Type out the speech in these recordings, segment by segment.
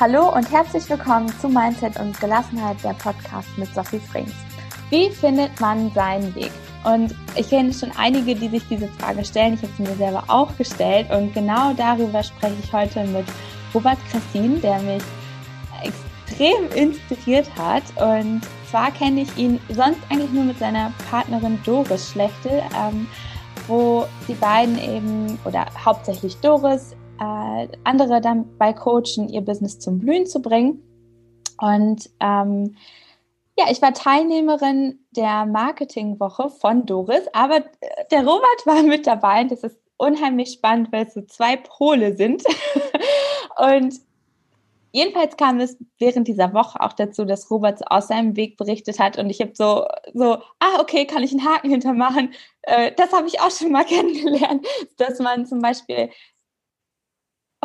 Hallo und herzlich willkommen zu Mindset und Gelassenheit, der Podcast mit Sophie Frings. Wie findet man seinen Weg? Und ich kenne schon einige, die sich diese Frage stellen. Ich habe sie mir selber auch gestellt. Und genau darüber spreche ich heute mit Robert Christin, der mich extrem inspiriert hat. Und zwar kenne ich ihn sonst eigentlich nur mit seiner Partnerin Doris Schlechtel, ähm, wo die beiden eben, oder hauptsächlich Doris, äh, andere bei coachen, ihr Business zum Blühen zu bringen. Und ähm, ja, ich war Teilnehmerin der Marketingwoche von Doris, aber der Robert war mit dabei und das ist unheimlich spannend, weil es so zwei Pole sind. und jedenfalls kam es während dieser Woche auch dazu, dass Robert aus seinem Weg berichtet hat und ich habe so, so, ah, okay, kann ich einen Haken hintermachen. Äh, das habe ich auch schon mal kennengelernt, dass man zum Beispiel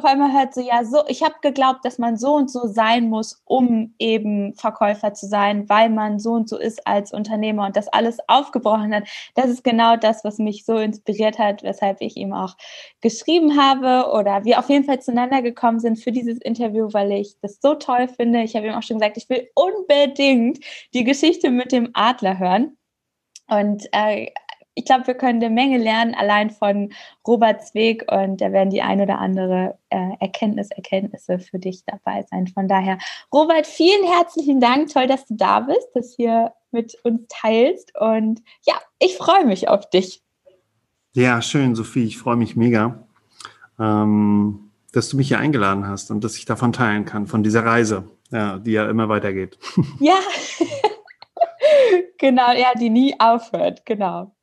auf einmal hört so, ja, so, ich habe geglaubt, dass man so und so sein muss, um eben Verkäufer zu sein, weil man so und so ist als Unternehmer und das alles aufgebrochen hat. Das ist genau das, was mich so inspiriert hat, weshalb ich ihm auch geschrieben habe oder wir auf jeden Fall zueinander gekommen sind für dieses Interview, weil ich das so toll finde. Ich habe ihm auch schon gesagt, ich will unbedingt die Geschichte mit dem Adler hören. Und äh, ich glaube, wir können eine Menge lernen, allein von Roberts Weg und da werden die ein oder andere äh, Erkenntnis, Erkenntnisse für dich dabei sein. Von daher, Robert, vielen herzlichen Dank. Toll, dass du da bist, das hier mit uns teilst. Und ja, ich freue mich auf dich. Ja, schön, Sophie. Ich freue mich mega, ähm, dass du mich hier eingeladen hast und dass ich davon teilen kann, von dieser Reise, ja, die ja immer weitergeht. Ja. genau, ja, die nie aufhört, genau.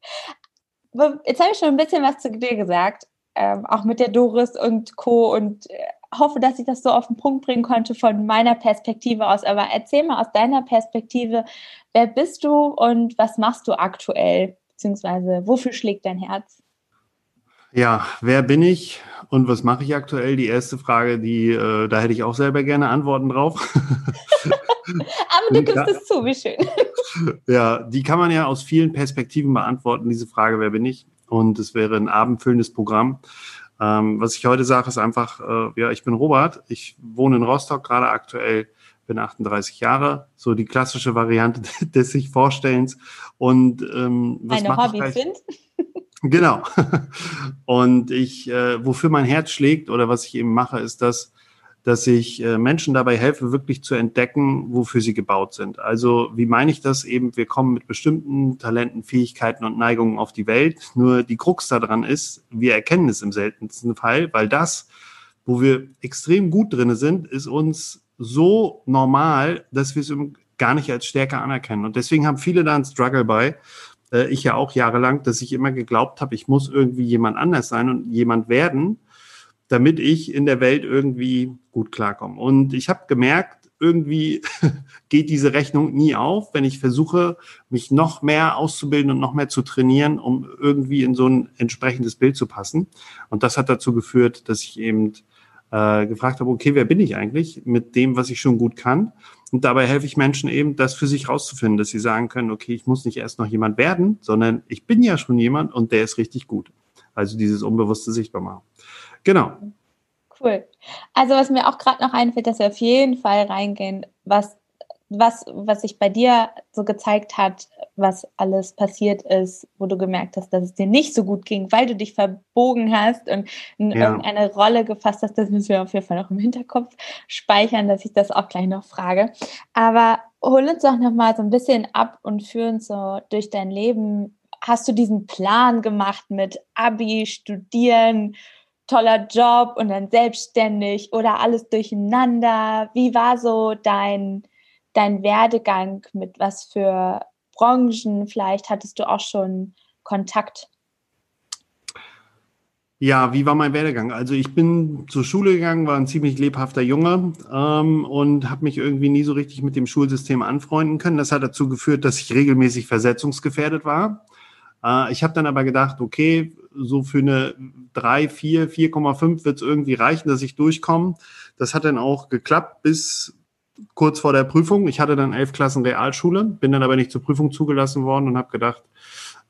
Jetzt habe ich schon ein bisschen was zu dir gesagt, ähm, auch mit der Doris und Co. und äh, hoffe, dass ich das so auf den Punkt bringen konnte von meiner Perspektive aus. Aber erzähl mal aus deiner Perspektive, wer bist du und was machst du aktuell? Beziehungsweise wofür schlägt dein Herz? Ja, wer bin ich und was mache ich aktuell? Die erste Frage, die äh, da hätte ich auch selber gerne Antworten drauf. Aber du gibst es zu, wie schön. Ja, die kann man ja aus vielen Perspektiven beantworten, diese Frage, wer bin ich? Und es wäre ein abendfüllendes Programm. Ähm, was ich heute sage, ist einfach, äh, ja, ich bin Robert, ich wohne in Rostock gerade aktuell, bin 38 Jahre, so die klassische Variante des sich Vorstellens. Und ähm, was Meine Hobbys sind? Genau. Und ich, äh, wofür mein Herz schlägt oder was ich eben mache, ist das, dass ich äh, Menschen dabei helfe, wirklich zu entdecken, wofür sie gebaut sind. Also wie meine ich das eben? Wir kommen mit bestimmten Talenten, Fähigkeiten und Neigungen auf die Welt. Nur die Krux daran ist, wir erkennen es im seltensten Fall, weil das, wo wir extrem gut drinne sind, ist uns so normal, dass wir es gar nicht als Stärke anerkennen. Und deswegen haben viele da einen Struggle bei. Äh, ich ja auch jahrelang, dass ich immer geglaubt habe, ich muss irgendwie jemand anders sein und jemand werden damit ich in der Welt irgendwie gut klarkomme. Und ich habe gemerkt, irgendwie geht diese Rechnung nie auf, wenn ich versuche, mich noch mehr auszubilden und noch mehr zu trainieren, um irgendwie in so ein entsprechendes Bild zu passen. Und das hat dazu geführt, dass ich eben äh, gefragt habe, okay, wer bin ich eigentlich mit dem, was ich schon gut kann? Und dabei helfe ich Menschen eben, das für sich rauszufinden, dass sie sagen können, okay, ich muss nicht erst noch jemand werden, sondern ich bin ja schon jemand und der ist richtig gut. Also dieses unbewusste sichtbar machen. Genau. Cool. Also was mir auch gerade noch einfällt, dass wir auf jeden Fall reingehen, was, was, was sich bei dir so gezeigt hat, was alles passiert ist, wo du gemerkt hast, dass es dir nicht so gut ging, weil du dich verbogen hast und in ja. irgendeine Rolle gefasst hast. Das müssen wir auf jeden Fall noch im Hinterkopf speichern, dass ich das auch gleich noch frage. Aber hol uns doch noch mal so ein bisschen ab und führ uns so durch dein Leben. Hast du diesen Plan gemacht mit Abi, Studieren, toller Job und dann selbstständig oder alles durcheinander? Wie war so dein, dein Werdegang mit was für Branchen? Vielleicht hattest du auch schon Kontakt. Ja, wie war mein Werdegang? Also ich bin zur Schule gegangen, war ein ziemlich lebhafter Junge ähm, und habe mich irgendwie nie so richtig mit dem Schulsystem anfreunden können. Das hat dazu geführt, dass ich regelmäßig versetzungsgefährdet war. Äh, ich habe dann aber gedacht, okay, so für eine 3, 4, 4,5 wird es irgendwie reichen, dass ich durchkomme. Das hat dann auch geklappt bis kurz vor der Prüfung. Ich hatte dann elf Klassen Realschule, bin dann aber nicht zur Prüfung zugelassen worden und habe gedacht,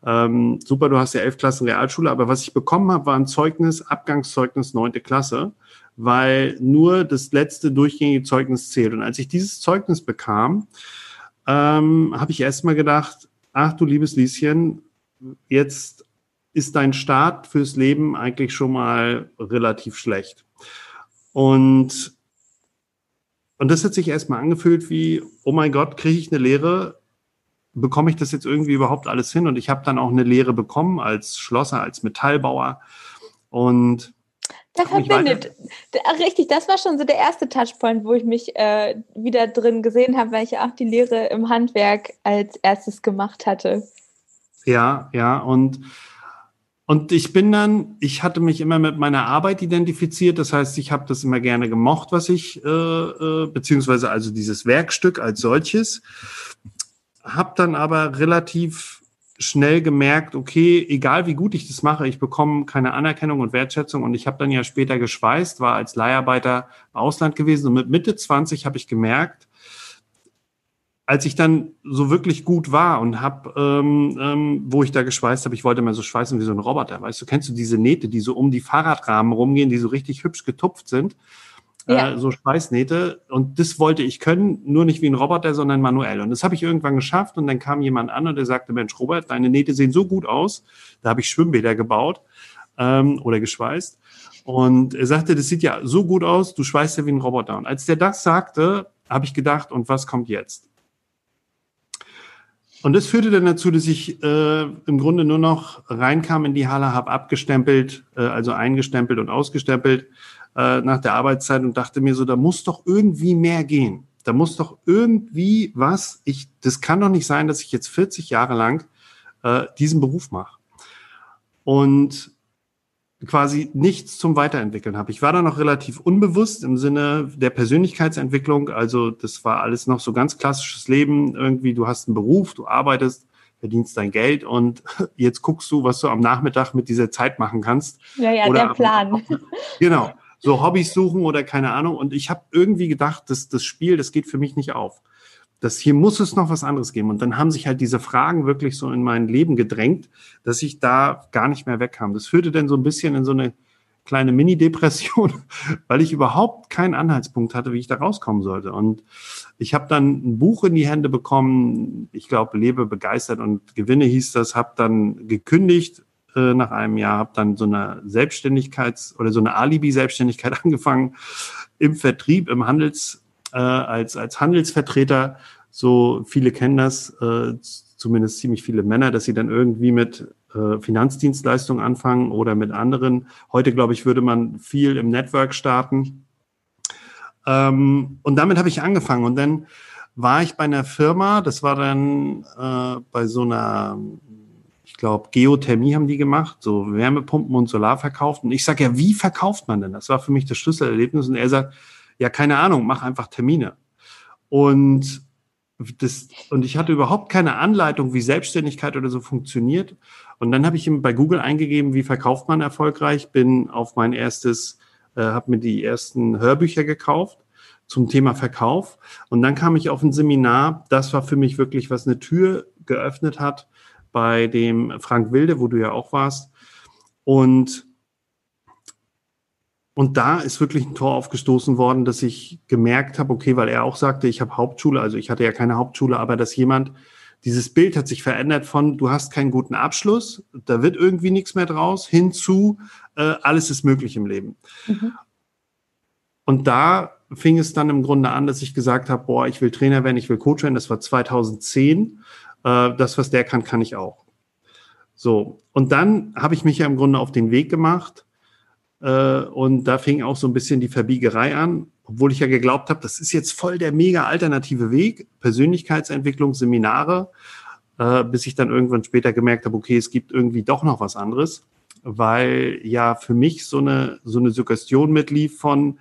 ähm, super, du hast ja elf Klassen Realschule, aber was ich bekommen habe, war ein Zeugnis, Abgangszeugnis neunte Klasse, weil nur das letzte durchgängige Zeugnis zählt. Und als ich dieses Zeugnis bekam, ähm, habe ich erstmal gedacht, ach du liebes Lieschen, jetzt ist dein Start fürs Leben eigentlich schon mal relativ schlecht. Und, und das hat sich erstmal angefühlt wie, oh mein Gott, kriege ich eine Lehre? Bekomme ich das jetzt irgendwie überhaupt alles hin? Und ich habe dann auch eine Lehre bekommen als Schlosser, als Metallbauer. Und da verbindet, richtig, das war schon so der erste Touchpoint, wo ich mich äh, wieder drin gesehen habe, weil ich ja auch die Lehre im Handwerk als erstes gemacht hatte. Ja, ja, und, und ich bin dann, ich hatte mich immer mit meiner Arbeit identifiziert, das heißt, ich habe das immer gerne gemocht, was ich, äh, äh, beziehungsweise also dieses Werkstück als solches, habe dann aber relativ schnell gemerkt, okay, egal wie gut ich das mache, ich bekomme keine Anerkennung und Wertschätzung. Und ich habe dann ja später geschweißt, war als Leiharbeiter Ausland gewesen. Und mit Mitte 20 habe ich gemerkt, als ich dann so wirklich gut war und habe, ähm, ähm, wo ich da geschweißt habe, ich wollte mal so schweißen wie so ein Roboter. Weißt du, kennst du diese Nähte, die so um die Fahrradrahmen rumgehen, die so richtig hübsch getupft sind? ja. äh, so Schweißnähte. Und das wollte ich können, nur nicht wie ein Roboter, sondern manuell. Und das habe ich irgendwann geschafft. Und dann kam jemand an und der sagte, Mensch, Robert, deine Nähte sehen so gut aus. Da habe ich Schwimmbäder gebaut ähm, oder geschweißt. Und er sagte, das sieht ja so gut aus, du schweißt ja wie ein Roboter. Und als der das sagte, habe ich gedacht, und was kommt jetzt? Und das führte dann dazu, dass ich äh, im Grunde nur noch reinkam in die Halle, habe abgestempelt, äh, also eingestempelt und ausgestempelt äh, nach der Arbeitszeit und dachte mir so, da muss doch irgendwie mehr gehen. Da muss doch irgendwie was, ich, das kann doch nicht sein, dass ich jetzt 40 Jahre lang äh, diesen Beruf mache. Und quasi nichts zum Weiterentwickeln habe. Ich war da noch relativ unbewusst im Sinne der Persönlichkeitsentwicklung. Also das war alles noch so ganz klassisches Leben. Irgendwie, du hast einen Beruf, du arbeitest, verdienst dein Geld und jetzt guckst du, was du am Nachmittag mit dieser Zeit machen kannst. Ja, ja, Oder der Plan. Am, genau so Hobbys suchen oder keine Ahnung. Und ich habe irgendwie gedacht, dass das Spiel, das geht für mich nicht auf. Das hier muss es noch was anderes geben. Und dann haben sich halt diese Fragen wirklich so in mein Leben gedrängt, dass ich da gar nicht mehr wegkam. Das führte dann so ein bisschen in so eine kleine Mini-Depression, weil ich überhaupt keinen Anhaltspunkt hatte, wie ich da rauskommen sollte. Und ich habe dann ein Buch in die Hände bekommen, ich glaube, Lebe begeistert und Gewinne hieß das, habe dann gekündigt, äh, nach einem Jahr, habe dann so eine Selbstständigkeits- oder so eine Alibi-Selbstständigkeit angefangen im Vertrieb, im Handels, äh, als, als Handelsvertreter. So viele kennen das, äh, zumindest ziemlich viele Männer, dass sie dann irgendwie mit äh, Finanzdienstleistungen anfangen oder mit anderen. Heute, glaube ich, würde man viel im Network starten. Ähm, und damit habe ich angefangen. Und dann war ich bei einer Firma, das war dann äh, bei so einer ich glaube, Geothermie haben die gemacht, so Wärmepumpen und Solar verkauft. Und ich sage, ja, wie verkauft man denn? Das war für mich das Schlüsselerlebnis. Und er sagt, ja, keine Ahnung, mach einfach Termine. Und das, und ich hatte überhaupt keine Anleitung, wie Selbstständigkeit oder so funktioniert. Und dann habe ich bei Google eingegeben, wie verkauft man erfolgreich, bin auf mein erstes, äh, habe mir die ersten Hörbücher gekauft zum Thema Verkauf. Und dann kam ich auf ein Seminar. Das war für mich wirklich, was eine Tür geöffnet hat bei dem Frank Wilde, wo du ja auch warst. Und, und da ist wirklich ein Tor aufgestoßen worden, dass ich gemerkt habe, okay, weil er auch sagte, ich habe Hauptschule, also ich hatte ja keine Hauptschule, aber dass jemand, dieses Bild hat sich verändert von, du hast keinen guten Abschluss, da wird irgendwie nichts mehr draus, hinzu, äh, alles ist möglich im Leben. Mhm. Und da fing es dann im Grunde an, dass ich gesagt habe, boah, ich will Trainer werden, ich will Coach werden. Das war 2010 äh, das, was der kann, kann ich auch. So, und dann habe ich mich ja im Grunde auf den Weg gemacht und da fing auch so ein bisschen die Verbiegerei an, obwohl ich ja geglaubt habe, das ist jetzt voll der mega alternative Weg, Persönlichkeitsentwicklung, Seminare, äh, bis ich dann irgendwann später gemerkt habe, okay, es gibt irgendwie doch noch was anderes, weil ja für mich so eine, so eine Suggestion mitlief von,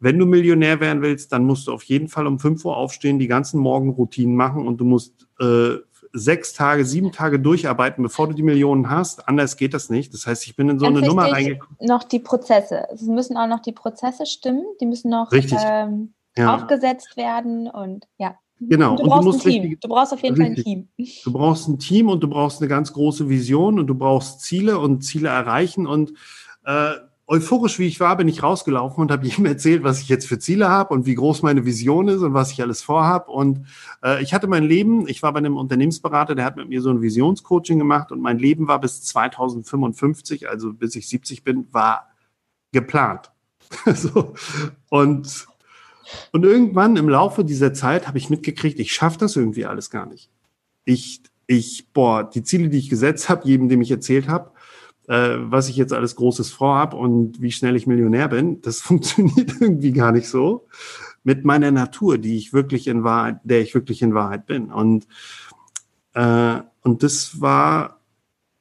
wenn du Millionär werden willst, dann musst du auf jeden Fall um 5 Uhr aufstehen, die ganzen Morgenroutinen machen und du musst äh, sechs Tage, sieben Tage durcharbeiten, bevor du die Millionen hast. Anders geht das nicht. Das heißt, ich bin in so Ganz eine Nummer reingekommen. Noch die Prozesse. Es müssen auch noch die Prozesse stimmen. Die müssen noch ähm, ja. aufgesetzt werden und ja. Genau. Und du brauchst und du ein Team. Richtig, du brauchst auf jeden richtig. Fall ein Team. Du brauchst ein Team und du brauchst eine ganz große Vision und du brauchst Ziele und Ziele erreichen und äh, euphorisch wie ich war, bin ich rausgelaufen und habe ihm erzählt, was ich jetzt für Ziele habe und wie groß meine Vision ist und was ich alles vorhab. Und äh, ich hatte mein Leben, ich war bei einem Unternehmensberater, der hat mit mir so ein Visionscoaching gemacht und mein Leben war bis 2055, also bis ich 70 bin, war geplant. so. Und, und irgendwann im Laufe dieser Zeit habe ich mitgekriegt, ich schaffe das irgendwie alles gar nicht. Ich, ich, boah, die Ziele, die ich gesetzt habe, jedem, dem ich erzählt habe, äh, was ich jetzt alles Großes vorhab und wie schnell ich Millionär bin, das funktioniert irgendwie gar nicht so mit meiner Natur, die ich wirklich in Wahrheit, der ich wirklich in Wahrheit bin. Und, äh, und das war,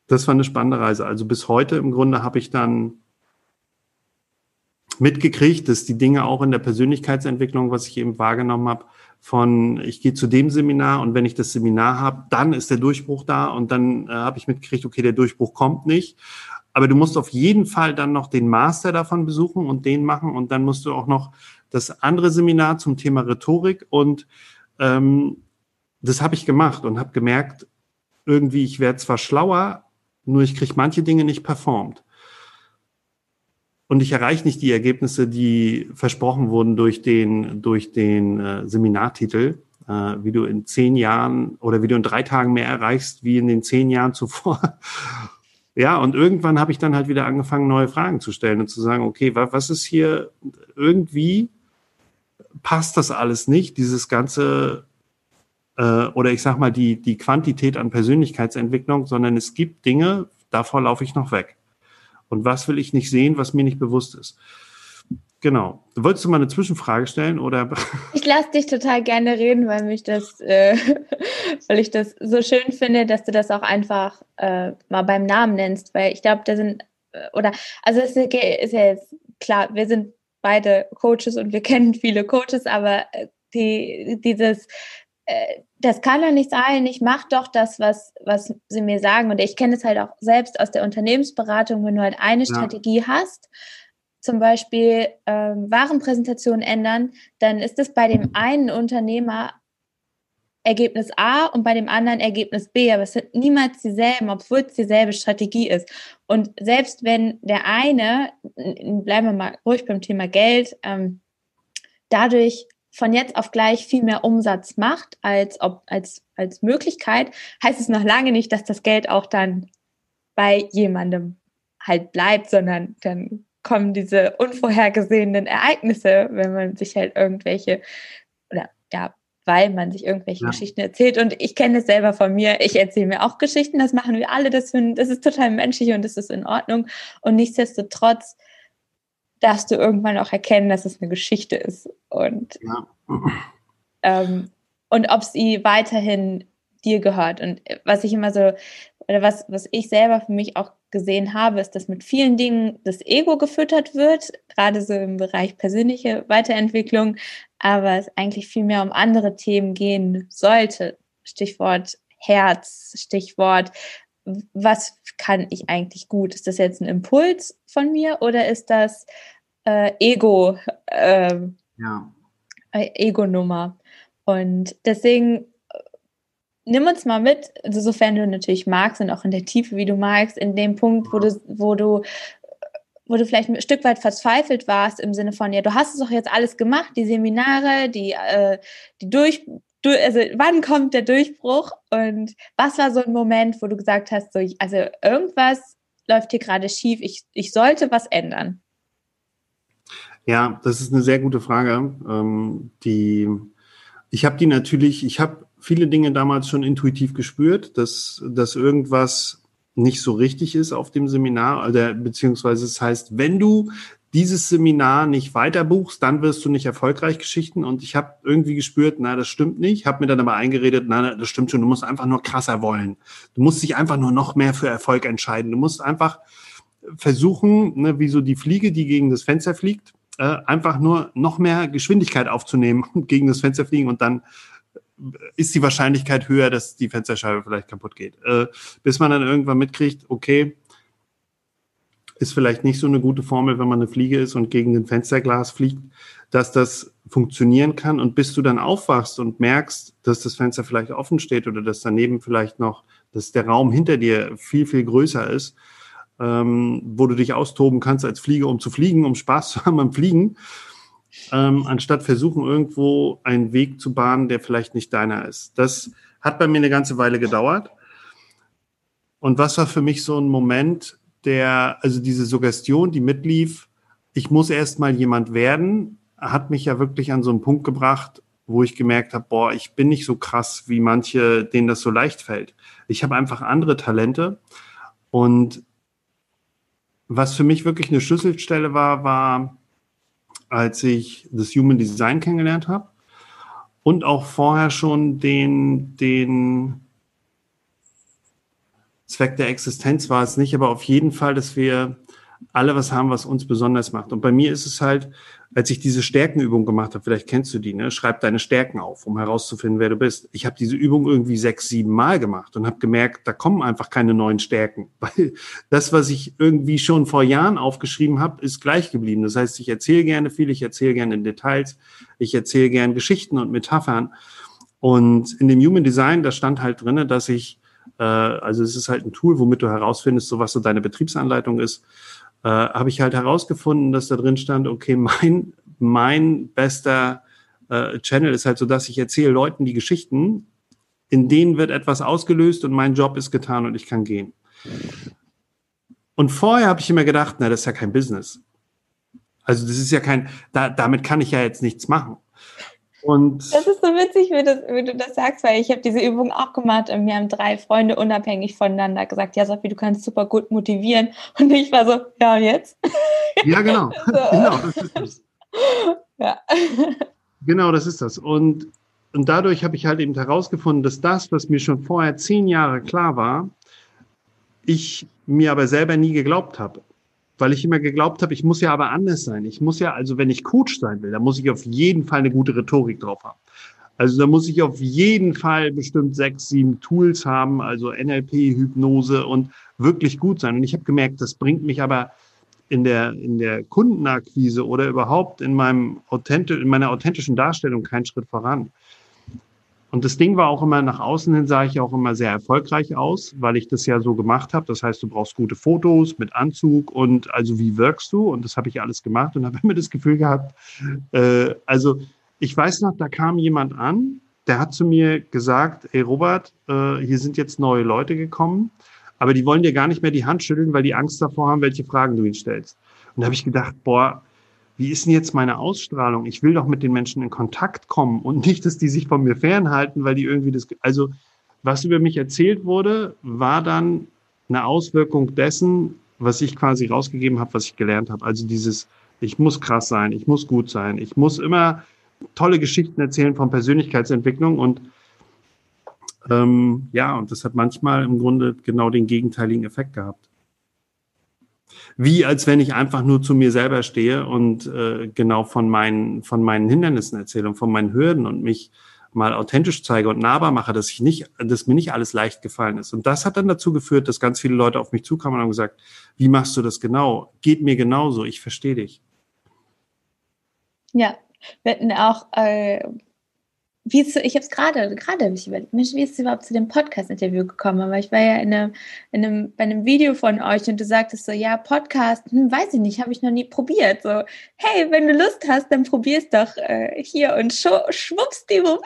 das war eine spannende Reise. Also bis heute im Grunde habe ich dann mitgekriegt, dass die Dinge auch in der Persönlichkeitsentwicklung, was ich eben wahrgenommen habe, von ich gehe zu dem Seminar und wenn ich das Seminar habe, dann ist der Durchbruch da und dann äh, habe ich mitgekriegt, okay, der Durchbruch kommt nicht. Aber du musst auf jeden Fall dann noch den Master davon besuchen und den machen und dann musst du auch noch das andere Seminar zum Thema Rhetorik und ähm, das habe ich gemacht und habe gemerkt, irgendwie, ich werde zwar schlauer, nur ich kriege manche Dinge nicht performt und ich erreiche nicht die Ergebnisse, die versprochen wurden durch den, durch den äh, Seminartitel, äh, wie du in zehn Jahren oder wie du in drei Tagen mehr erreichst wie in den zehn Jahren zuvor. ja, und irgendwann habe ich dann halt wieder angefangen, neue Fragen zu stellen und zu sagen, okay, was, was ist hier irgendwie passt das alles nicht, dieses ganze äh, oder ich sag mal die, die Quantität an Persönlichkeitsentwicklung, sondern es gibt Dinge, davor laufe ich noch weg. Und was will ich nicht sehen, was mir nicht bewusst ist? Genau. Wolltest du mal eine Zwischenfrage stellen oder? Ich lasse dich total gerne reden, weil mich das, äh, weil ich das so schön finde, dass du das auch einfach äh, mal beim Namen nennst, weil ich glaube, da sind äh, oder also es ist ja jetzt klar, wir sind beide Coaches und wir kennen viele Coaches, aber äh, die dieses äh, das kann doch nicht sein, ich mache doch das, was, was sie mir sagen. Und ich kenne es halt auch selbst aus der Unternehmensberatung, wenn du halt eine ja. Strategie hast, zum Beispiel ähm, Warenpräsentation ändern, dann ist es bei dem einen Unternehmer Ergebnis A und bei dem anderen Ergebnis B, aber es sind niemals dieselben, obwohl es dieselbe Strategie ist. Und selbst wenn der eine, bleiben wir mal ruhig beim Thema Geld, ähm, dadurch von jetzt auf gleich viel mehr Umsatz macht als, ob, als, als Möglichkeit, heißt es noch lange nicht, dass das Geld auch dann bei jemandem halt bleibt, sondern dann kommen diese unvorhergesehenen Ereignisse, wenn man sich halt irgendwelche, oder ja, weil man sich irgendwelche ja. Geschichten erzählt. Und ich kenne es selber von mir. Ich erzähle mir auch Geschichten, das machen wir alle. Das, das ist total menschlich und das ist in Ordnung. Und nichtsdestotrotz darfst du irgendwann auch erkennen, dass es eine Geschichte ist. Und, ja. ähm, und ob sie weiterhin dir gehört. Und was ich immer so, oder was, was ich selber für mich auch gesehen habe, ist, dass mit vielen Dingen das Ego gefüttert wird, gerade so im Bereich persönliche Weiterentwicklung, aber es eigentlich viel mehr um andere Themen gehen sollte. Stichwort Herz, Stichwort was kann ich eigentlich gut? Ist das jetzt ein Impuls von mir oder ist das äh, Ego, äh, ja. Ego-Nummer? Und deswegen äh, nimm uns mal mit, also sofern du natürlich magst und auch in der Tiefe, wie du magst, in dem Punkt, wo du, wo du wo du vielleicht ein Stück weit verzweifelt warst im Sinne von, ja, du hast es doch jetzt alles gemacht, die Seminare, die, äh, die durch, du, also wann kommt der Durchbruch und was war so ein Moment, wo du gesagt hast, so, also irgendwas läuft hier gerade schief, ich, ich sollte was ändern? Ja, das ist eine sehr gute Frage. Ähm, die, ich habe die natürlich, ich habe viele Dinge damals schon intuitiv gespürt, dass, dass irgendwas nicht so richtig ist auf dem Seminar, also, beziehungsweise es heißt, wenn du dieses Seminar nicht weiter buchst, dann wirst du nicht erfolgreich Geschichten. Und ich habe irgendwie gespürt, na, das stimmt nicht. Habe mir dann aber eingeredet, na, das stimmt schon. Du musst einfach nur krasser wollen. Du musst dich einfach nur noch mehr für Erfolg entscheiden. Du musst einfach versuchen, ne, wie so die Fliege, die gegen das Fenster fliegt, äh, einfach nur noch mehr Geschwindigkeit aufzunehmen und gegen das Fenster fliegen und dann ist die Wahrscheinlichkeit höher, dass die Fensterscheibe vielleicht kaputt geht. Äh, bis man dann irgendwann mitkriegt, okay, ist vielleicht nicht so eine gute Formel, wenn man eine Fliege ist und gegen ein Fensterglas fliegt, dass das funktionieren kann. Und bis du dann aufwachst und merkst, dass das Fenster vielleicht offen steht oder dass daneben vielleicht noch, dass der Raum hinter dir viel, viel größer ist, ähm, wo du dich austoben kannst als Flieger, um zu fliegen, um Spaß zu haben am Fliegen, ähm, anstatt versuchen, irgendwo einen Weg zu bahnen, der vielleicht nicht deiner ist. Das hat bei mir eine ganze Weile gedauert. Und was war für mich so ein Moment, der, also diese Suggestion, die mitlief, ich muss erst mal jemand werden, hat mich ja wirklich an so einen Punkt gebracht, wo ich gemerkt habe, boah, ich bin nicht so krass, wie manche, denen das so leicht fällt. Ich habe einfach andere Talente. Und was für mich wirklich eine Schlüsselstelle war, war, als ich das Human Design kennengelernt habe und auch vorher schon den, den Zweck der Existenz war es nicht, aber auf jeden Fall, dass wir alle was haben, was uns besonders macht. Und bei mir ist es halt, als ich diese Stärkenübung gemacht habe, vielleicht kennst du die, ne? schreib deine Stärken auf, um herauszufinden, wer du bist. Ich habe diese Übung irgendwie sechs, sieben Mal gemacht und habe gemerkt, da kommen einfach keine neuen Stärken, weil das, was ich irgendwie schon vor Jahren aufgeschrieben habe, ist gleich geblieben. Das heißt, ich erzähle gerne viel, ich erzähle gerne in Details, ich erzähle gerne Geschichten und Metaphern. Und in dem Human Design, da stand halt drinne, dass ich, äh, also es ist halt ein Tool, womit du herausfindest, so was so deine Betriebsanleitung ist äh, habe ich halt herausgefunden, dass da drin stand, okay, mein, mein bester äh, Channel ist halt so, dass ich erzähle Leuten die Geschichten, in denen wird etwas ausgelöst und mein Job ist getan und ich kann gehen. Und vorher habe ich immer gedacht, na, das ist ja kein Business. Also das ist ja kein, da, damit kann ich ja jetzt nichts machen. Und das ist so witzig, wie, das, wie du das sagst, weil ich habe diese Übung auch gemacht und mir haben drei Freunde unabhängig voneinander gesagt, ja Sophie, du kannst super gut motivieren. Und ich war so, ja jetzt? Ja, genau. so. genau, das ist das. Ja. Genau, das ist das. Und, und dadurch habe ich halt eben herausgefunden, dass das, was mir schon vorher zehn Jahre klar war, ich mir aber selber nie geglaubt habe weil ich immer geglaubt habe, ich muss ja aber anders sein. Ich muss ja, also wenn ich Coach sein will, dann muss ich auf jeden Fall eine gute Rhetorik drauf haben. Also da muss ich auf jeden Fall bestimmt sechs, sieben Tools haben, also NLP, Hypnose und wirklich gut sein. Und ich habe gemerkt, das bringt mich aber in der, in der Kundenakquise oder überhaupt in meinem authentisch, in meiner authentischen Darstellung keinen Schritt voran. Und das Ding war auch immer, nach außen hin sah ich auch immer sehr erfolgreich aus, weil ich das ja so gemacht habe. Das heißt, du brauchst gute Fotos mit Anzug und also wie wirkst du? Und das habe ich alles gemacht und habe immer das Gefühl gehabt, äh, also ich weiß noch, da kam jemand an, der hat zu mir gesagt, ey Robert, äh, hier sind jetzt neue Leute gekommen, aber die wollen dir gar nicht mehr die Hand schütteln, weil die Angst davor haben, welche Fragen du ihnen stellst. Und da habe ich gedacht, boah, wie ist denn jetzt meine Ausstrahlung? Ich will doch mit den Menschen in Kontakt kommen und nicht, dass die sich von mir fernhalten, weil die irgendwie das, also was über mich erzählt wurde, war dann eine Auswirkung dessen, was ich quasi rausgegeben habe, was ich gelernt habe. Also dieses, ich muss krass sein, ich muss gut sein, ich muss immer tolle Geschichten erzählen von Persönlichkeitsentwicklung und ähm, ja, und das hat manchmal im Grunde genau den gegenteiligen Effekt gehabt wie als wenn ich einfach nur zu mir selber stehe und äh, genau von meinen, von meinen Hindernissen erzähle und von meinen Hürden und mich mal authentisch zeige und nahbar mache, dass ich nicht, dass mir nicht alles leicht gefallen ist. Und das hat dann dazu geführt, dass ganz viele Leute auf mich zukamen und haben gesagt, wie machst du das genau? Geht mir genauso, ich verstehe dich. Ja, wir hatten auch äh, wie ist, ich habe es gerade, gerade habe ich überlegt, wie ist es überhaupt zu dem Podcast-Interview gekommen? Weil ich war ja in einem, in einem, bei einem Video von euch und du sagtest so, ja, Podcast, hm, weiß ich nicht, habe ich noch nie probiert. So, hey, wenn du Lust hast, dann probier es doch äh, hier und schwuppsdiwupp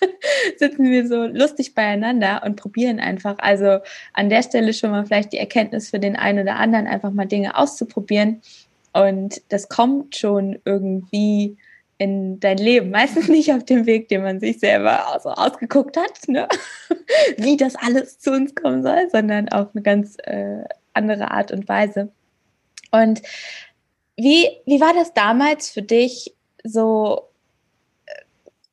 sitzen wir so lustig beieinander und probieren einfach. Also an der Stelle schon mal vielleicht die Erkenntnis für den einen oder anderen, einfach mal Dinge auszuprobieren. Und das kommt schon irgendwie in dein Leben. Meistens nicht auf dem Weg, den man sich selber so ausgeguckt hat, ne? wie das alles zu uns kommen soll, sondern auf eine ganz äh, andere Art und Weise. Und wie, wie war das damals für dich so, äh,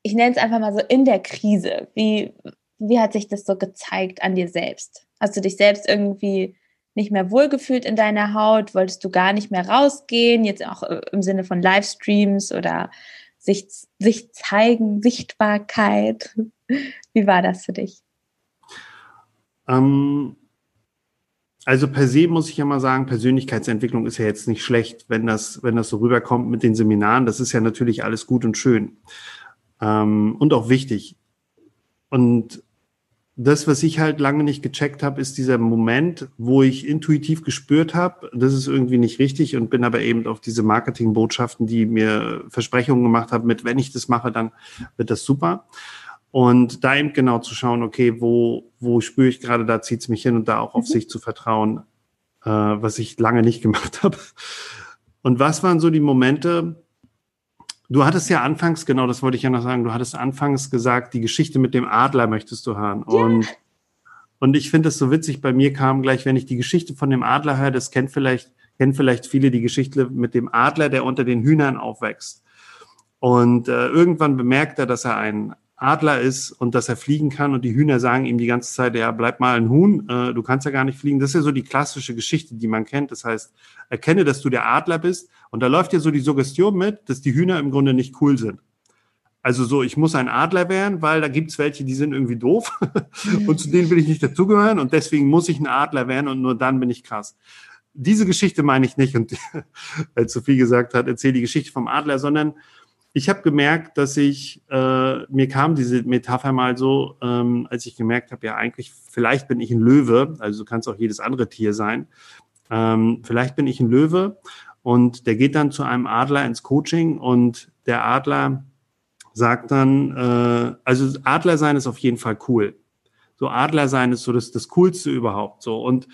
ich nenne es einfach mal so in der Krise? Wie, wie hat sich das so gezeigt an dir selbst? Hast du dich selbst irgendwie nicht mehr wohlgefühlt in deiner Haut? Wolltest du gar nicht mehr rausgehen? Jetzt auch äh, im Sinne von Livestreams oder sich, sich zeigen, Sichtbarkeit. Wie war das für dich? Ähm, also per se muss ich ja mal sagen, Persönlichkeitsentwicklung ist ja jetzt nicht schlecht, wenn das, wenn das so rüberkommt mit den Seminaren. Das ist ja natürlich alles gut und schön ähm, und auch wichtig. Und das, was ich halt lange nicht gecheckt habe, ist dieser Moment, wo ich intuitiv gespürt habe, das ist irgendwie nicht richtig und bin aber eben auf diese Marketingbotschaften, die mir Versprechungen gemacht haben, mit wenn ich das mache, dann wird das super. Und da eben genau zu schauen, okay, wo, wo spüre ich gerade, da zieht es mich hin und da auch auf mhm. sich zu vertrauen, äh, was ich lange nicht gemacht habe. Und was waren so die Momente, Du hattest ja anfangs, genau, das wollte ich ja noch sagen, du hattest anfangs gesagt, die Geschichte mit dem Adler möchtest du hören. Ja. Und, und ich finde es so witzig, bei mir kam gleich, wenn ich die Geschichte von dem Adler höre, das kennt vielleicht, kennen vielleicht viele die Geschichte mit dem Adler, der unter den Hühnern aufwächst. Und äh, irgendwann bemerkt er, dass er ein Adler ist und dass er fliegen kann und die Hühner sagen ihm die ganze Zeit, ja, bleib mal ein Huhn, äh, du kannst ja gar nicht fliegen. Das ist ja so die klassische Geschichte, die man kennt. Das heißt, erkenne, dass du der Adler bist und da läuft ja so die Suggestion mit, dass die Hühner im Grunde nicht cool sind. Also so, ich muss ein Adler werden, weil da gibt's welche, die sind irgendwie doof und zu denen will ich nicht dazugehören und deswegen muss ich ein Adler werden und nur dann bin ich krass. Diese Geschichte meine ich nicht und als Sophie gesagt hat, erzähl die Geschichte vom Adler, sondern ich habe gemerkt, dass ich, äh, mir kam diese Metapher mal so, ähm, als ich gemerkt habe, ja eigentlich, vielleicht bin ich ein Löwe, also du kannst auch jedes andere Tier sein, ähm, vielleicht bin ich ein Löwe und der geht dann zu einem Adler ins Coaching und der Adler sagt dann, äh, also Adler sein ist auf jeden Fall cool so Adler sein ist so das, das Coolste überhaupt. So und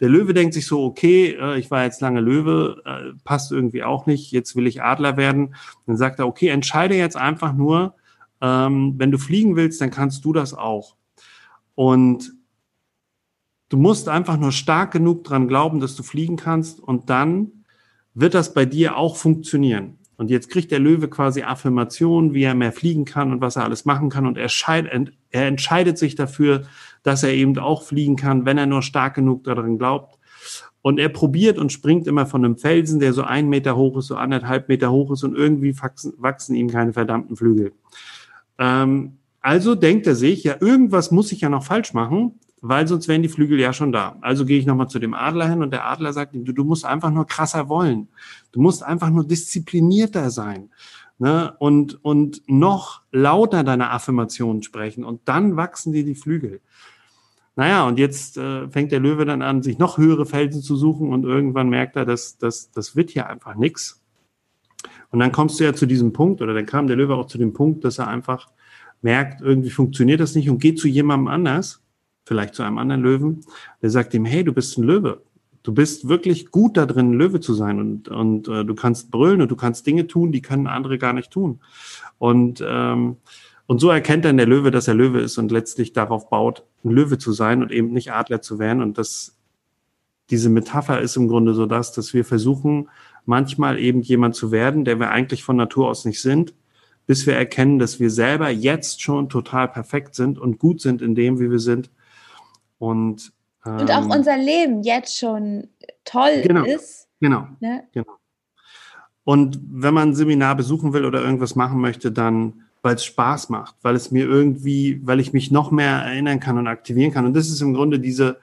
der Löwe denkt sich so, okay, äh, ich war jetzt lange Löwe, äh, passt irgendwie auch nicht, jetzt will ich Adler werden. Dann sagt er, okay, entscheide jetzt einfach nur, ähm, wenn du fliegen willst, dann kannst du das auch. Und du musst einfach nur stark genug dran glauben, dass du fliegen kannst und dann wird das bei dir auch funktionieren. Und jetzt kriegt der Löwe quasi Affirmationen, wie er mehr fliegen kann und was er alles machen kann. Und er, er entscheidet sich dafür, dass er eben auch fliegen kann, wenn er nur stark genug daran glaubt. Und er probiert und springt immer von einem Felsen, der so ein Meter hoch ist, so anderthalb Meter hoch ist und irgendwie wachsen, wachsen ihm keine verdammten Flügel. Ähm, also denkt er sich, ja, irgendwas muss ich ja noch falsch machen weil sonst wären die Flügel ja schon da. Also gehe ich nochmal zu dem Adler hin und der Adler sagt ihm, du, du musst einfach nur krasser wollen. Du musst einfach nur disziplinierter sein. Ne? Und, und noch lauter deine Affirmationen sprechen und dann wachsen dir die Flügel. Naja, und jetzt äh, fängt der Löwe dann an, sich noch höhere Felsen zu suchen und irgendwann merkt er, dass das, das wird hier einfach nix. Und dann kommst du ja zu diesem Punkt, oder dann kam der Löwe auch zu dem Punkt, dass er einfach merkt, irgendwie funktioniert das nicht und geht zu jemandem anders vielleicht zu einem anderen Löwen, der sagt ihm, hey, du bist ein Löwe. Du bist wirklich gut da drin, Löwe zu sein und, und äh, du kannst brüllen und du kannst Dinge tun, die können andere gar nicht tun. Und, ähm, und so erkennt dann der Löwe, dass er Löwe ist und letztlich darauf baut, ein Löwe zu sein und eben nicht Adler zu werden. Und das, diese Metapher ist im Grunde so das, dass wir versuchen, manchmal eben jemand zu werden, der wir eigentlich von Natur aus nicht sind, bis wir erkennen, dass wir selber jetzt schon total perfekt sind und gut sind in dem, wie wir sind und, ähm, und auch ähm, unser Leben jetzt schon toll genau, ist. Genau, ne? genau. Und wenn man ein Seminar besuchen will oder irgendwas machen möchte, dann weil es Spaß macht, weil es mir irgendwie, weil ich mich noch mehr erinnern kann und aktivieren kann. Und das ist im Grunde diese,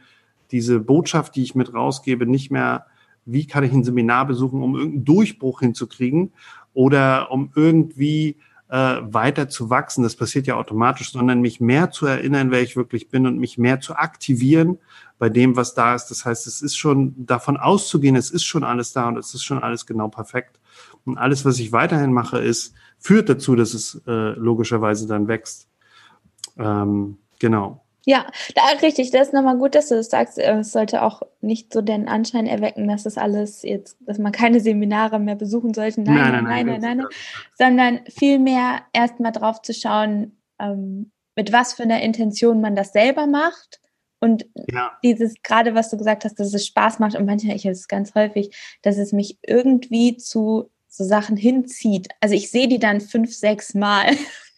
diese Botschaft, die ich mit rausgebe, nicht mehr, wie kann ich ein Seminar besuchen, um irgendeinen Durchbruch hinzukriegen oder um irgendwie äh, weiter zu wachsen, das passiert ja automatisch, sondern mich mehr zu erinnern, wer ich wirklich bin und mich mehr zu aktivieren bei dem, was da ist. Das heißt, es ist schon davon auszugehen, es ist schon alles da und es ist schon alles genau perfekt. Und alles, was ich weiterhin mache, ist, führt dazu, dass es äh, logischerweise dann wächst. Ähm, genau. Ja, da, richtig, das ist nochmal gut, dass du das sagst. Äh, es sollte auch nicht so den Anschein erwecken, dass das alles jetzt, dass man keine Seminare mehr besuchen sollte. Nein, nein, nein, nein, nein, nein, nein sondern vielmehr erstmal drauf zu schauen, ähm, mit was für einer Intention man das selber macht. Und ja. dieses, gerade was du gesagt hast, dass es Spaß macht und manchmal, ich habe es ganz häufig, dass es mich irgendwie zu so Sachen hinzieht. Also ich sehe die dann fünf, sechs Mal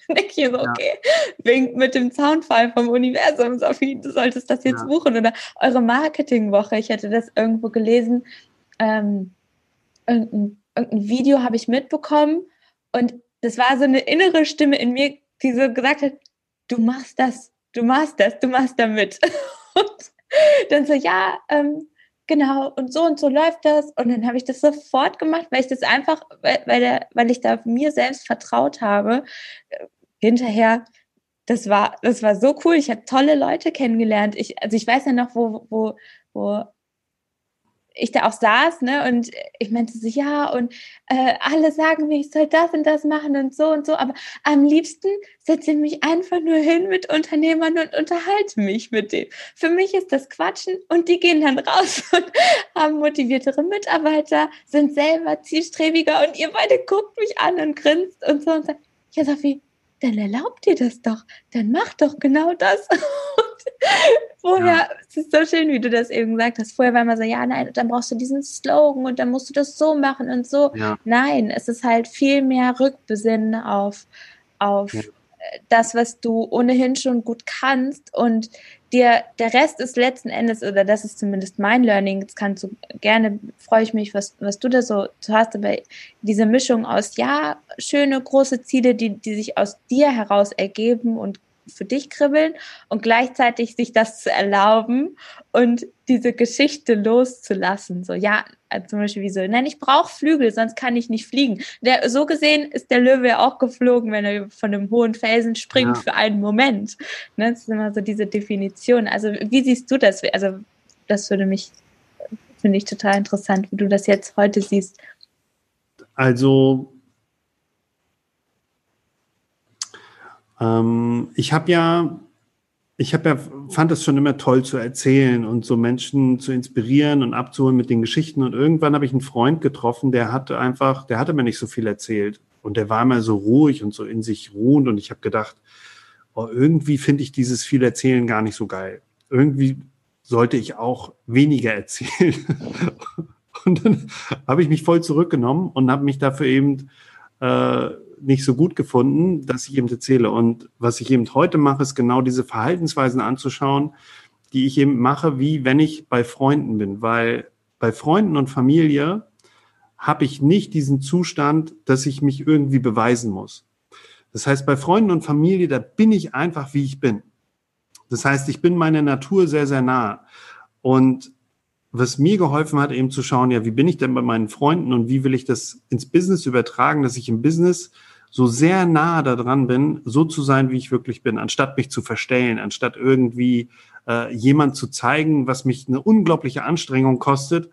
denke ich so, okay, ja. winkt mit dem Zaunfall vom Universum, Sophie, du solltest das jetzt ja. buchen. Oder eure Marketingwoche, ich hätte das irgendwo gelesen, ähm, irgendein, irgendein Video habe ich mitbekommen und das war so eine innere Stimme in mir, die so gesagt hat, du machst das, du machst das, du machst damit. und dann so, ja, ähm, genau, und so und so läuft das. Und dann habe ich das sofort gemacht, weil ich das einfach, weil, weil, der, weil ich da mir selbst vertraut habe hinterher das war, das war so cool. Ich habe tolle Leute kennengelernt. Ich, also ich weiß ja noch, wo, wo, wo ich da auch saß, ne, und ich meinte so, ja, und äh, alle sagen mir, ich soll das und das machen und so und so, aber am liebsten setze ich mich einfach nur hin mit Unternehmern und unterhalte mich mit denen. Für mich ist das Quatschen und die gehen dann raus und haben motiviertere Mitarbeiter, sind selber zielstrebiger und ihr beide guckt mich an und grinst und so und sagt, ja, Sophie, dann erlaubt dir das doch, dann mach doch genau das. vorher, ja. es ist so schön, wie du das eben gesagt hast. Vorher war immer so, ja, nein, dann brauchst du diesen Slogan und dann musst du das so machen und so. Ja. Nein, es ist halt viel mehr Rückbesinnen auf, auf ja. das, was du ohnehin schon gut kannst und dir, der Rest ist letzten Endes, oder das ist zumindest mein Learning, jetzt kannst du gerne, freue ich mich, was, was du da so hast, aber diese Mischung aus, ja, schöne, große Ziele, die, die sich aus dir heraus ergeben und für dich kribbeln und gleichzeitig sich das zu erlauben und diese Geschichte loszulassen. So, ja, also zum Beispiel wie so, nein, ich brauche Flügel, sonst kann ich nicht fliegen. Der, so gesehen ist der Löwe ja auch geflogen, wenn er von einem hohen Felsen springt ja. für einen Moment. Ne, das ist immer so diese Definition. Also, wie siehst du das? Also, das würde mich, finde ich total interessant, wie du das jetzt heute siehst. Also, Ähm, ich habe ja, ich habe ja, fand es schon immer toll zu erzählen und so Menschen zu inspirieren und abzuholen mit den Geschichten. Und irgendwann habe ich einen Freund getroffen, der hatte einfach, der hatte mir nicht so viel erzählt. Und der war immer so ruhig und so in sich ruhend. Und ich habe gedacht, oh, irgendwie finde ich dieses viel Erzählen gar nicht so geil. Irgendwie sollte ich auch weniger erzählen. und dann habe ich mich voll zurückgenommen und habe mich dafür eben äh, nicht so gut gefunden, dass ich eben erzähle. Und was ich eben heute mache, ist genau diese Verhaltensweisen anzuschauen, die ich eben mache, wie wenn ich bei Freunden bin. Weil bei Freunden und Familie habe ich nicht diesen Zustand, dass ich mich irgendwie beweisen muss. Das heißt, bei Freunden und Familie, da bin ich einfach, wie ich bin. Das heißt, ich bin meiner Natur sehr, sehr nah. Und was mir geholfen hat, eben zu schauen, ja, wie bin ich denn bei meinen Freunden und wie will ich das ins Business übertragen, dass ich im Business so sehr nah daran bin, so zu sein, wie ich wirklich bin, anstatt mich zu verstellen, anstatt irgendwie äh, jemand zu zeigen, was mich eine unglaubliche Anstrengung kostet,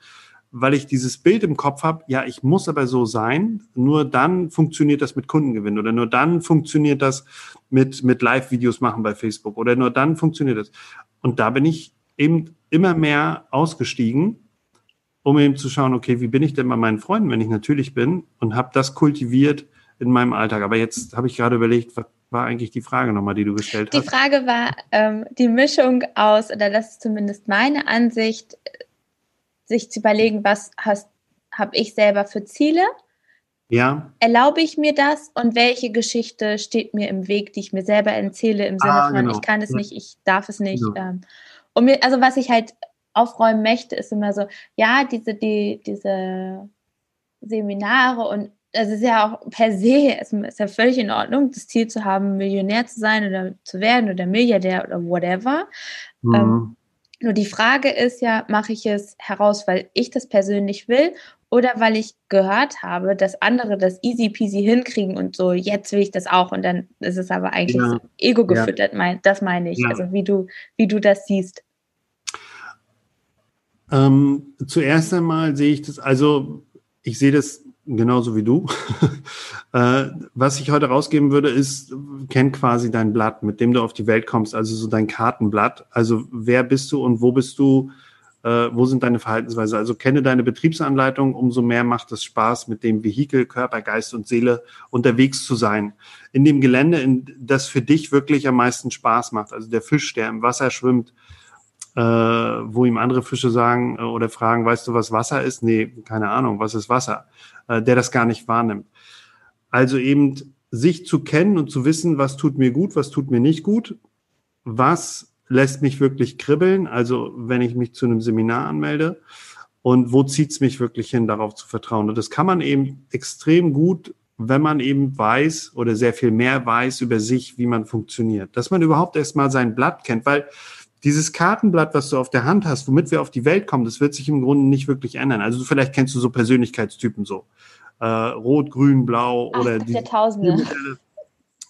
weil ich dieses Bild im Kopf habe, ja, ich muss aber so sein, nur dann funktioniert das mit Kundengewinn oder nur dann funktioniert das mit, mit Live-Videos machen bei Facebook oder nur dann funktioniert das. Und da bin ich eben immer mehr ausgestiegen, um eben zu schauen, okay, wie bin ich denn bei meinen Freunden, wenn ich natürlich bin und habe das kultiviert in meinem Alltag. Aber jetzt habe ich gerade überlegt, was war eigentlich die Frage nochmal, die du gestellt hast? Die Frage war ähm, die Mischung aus, oder das ist zumindest meine Ansicht, sich zu überlegen, was habe ich selber für Ziele? Ja. Erlaube ich mir das und welche Geschichte steht mir im Weg, die ich mir selber erzähle, im Sinne ah, von, genau. ich kann es nicht, ich darf es nicht. Genau. Ähm, und mir, also was ich halt aufräumen möchte, ist immer so, ja, diese, die, diese Seminare und das ist ja auch per se, es ist ja völlig in Ordnung, das Ziel zu haben, Millionär zu sein oder zu werden oder Milliardär oder whatever. Mhm. Ähm, nur die Frage ist ja, mache ich es heraus, weil ich das persönlich will oder weil ich gehört habe, dass andere das easy peasy hinkriegen und so, jetzt will ich das auch und dann ist es aber eigentlich ja. so ego gefüttert, mein, das meine ich, ja. also wie du, wie du das siehst. Ähm, zuerst einmal sehe ich das, also ich sehe das genauso wie du. äh, was ich heute rausgeben würde, ist, kenn quasi dein Blatt, mit dem du auf die Welt kommst, also so dein Kartenblatt. Also wer bist du und wo bist du, äh, wo sind deine Verhaltensweise? Also kenne deine Betriebsanleitung, umso mehr macht es Spaß, mit dem Vehikel, Körper, Geist und Seele unterwegs zu sein. In dem Gelände, in das für dich wirklich am meisten Spaß macht. Also der Fisch, der im Wasser schwimmt, äh, wo ihm andere Fische sagen äh, oder fragen, weißt du, was Wasser ist? Nee, keine Ahnung, was ist Wasser? Äh, der das gar nicht wahrnimmt. Also eben sich zu kennen und zu wissen, was tut mir gut, was tut mir nicht gut, was lässt mich wirklich kribbeln, also wenn ich mich zu einem Seminar anmelde und wo zieht's mich wirklich hin, darauf zu vertrauen. Und das kann man eben extrem gut, wenn man eben weiß oder sehr viel mehr weiß über sich, wie man funktioniert. Dass man überhaupt erstmal sein Blatt kennt, weil dieses Kartenblatt, was du auf der Hand hast, womit wir auf die Welt kommen, das wird sich im Grunde nicht wirklich ändern. Also du, vielleicht kennst du so Persönlichkeitstypen so. Äh, Rot, Grün, Blau Ach, oder die. Tausende.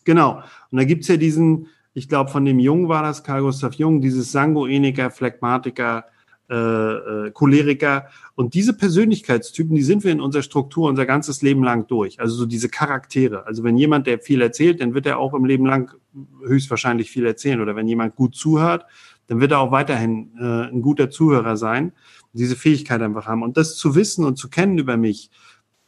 Genau. Und da gibt's ja diesen, ich glaube, von dem Jung war das, Karl Gustav Jung, dieses Sanguiniker, Phlegmatiker, äh, äh, Choleriker. Und diese Persönlichkeitstypen, die sind wir in unserer Struktur unser ganzes Leben lang durch. Also so diese Charaktere. Also wenn jemand, der viel erzählt, dann wird er auch im Leben lang höchstwahrscheinlich viel erzählen. Oder wenn jemand gut zuhört, dann wird er auch weiterhin äh, ein guter Zuhörer sein. Diese Fähigkeit einfach haben. Und das zu wissen und zu kennen über mich,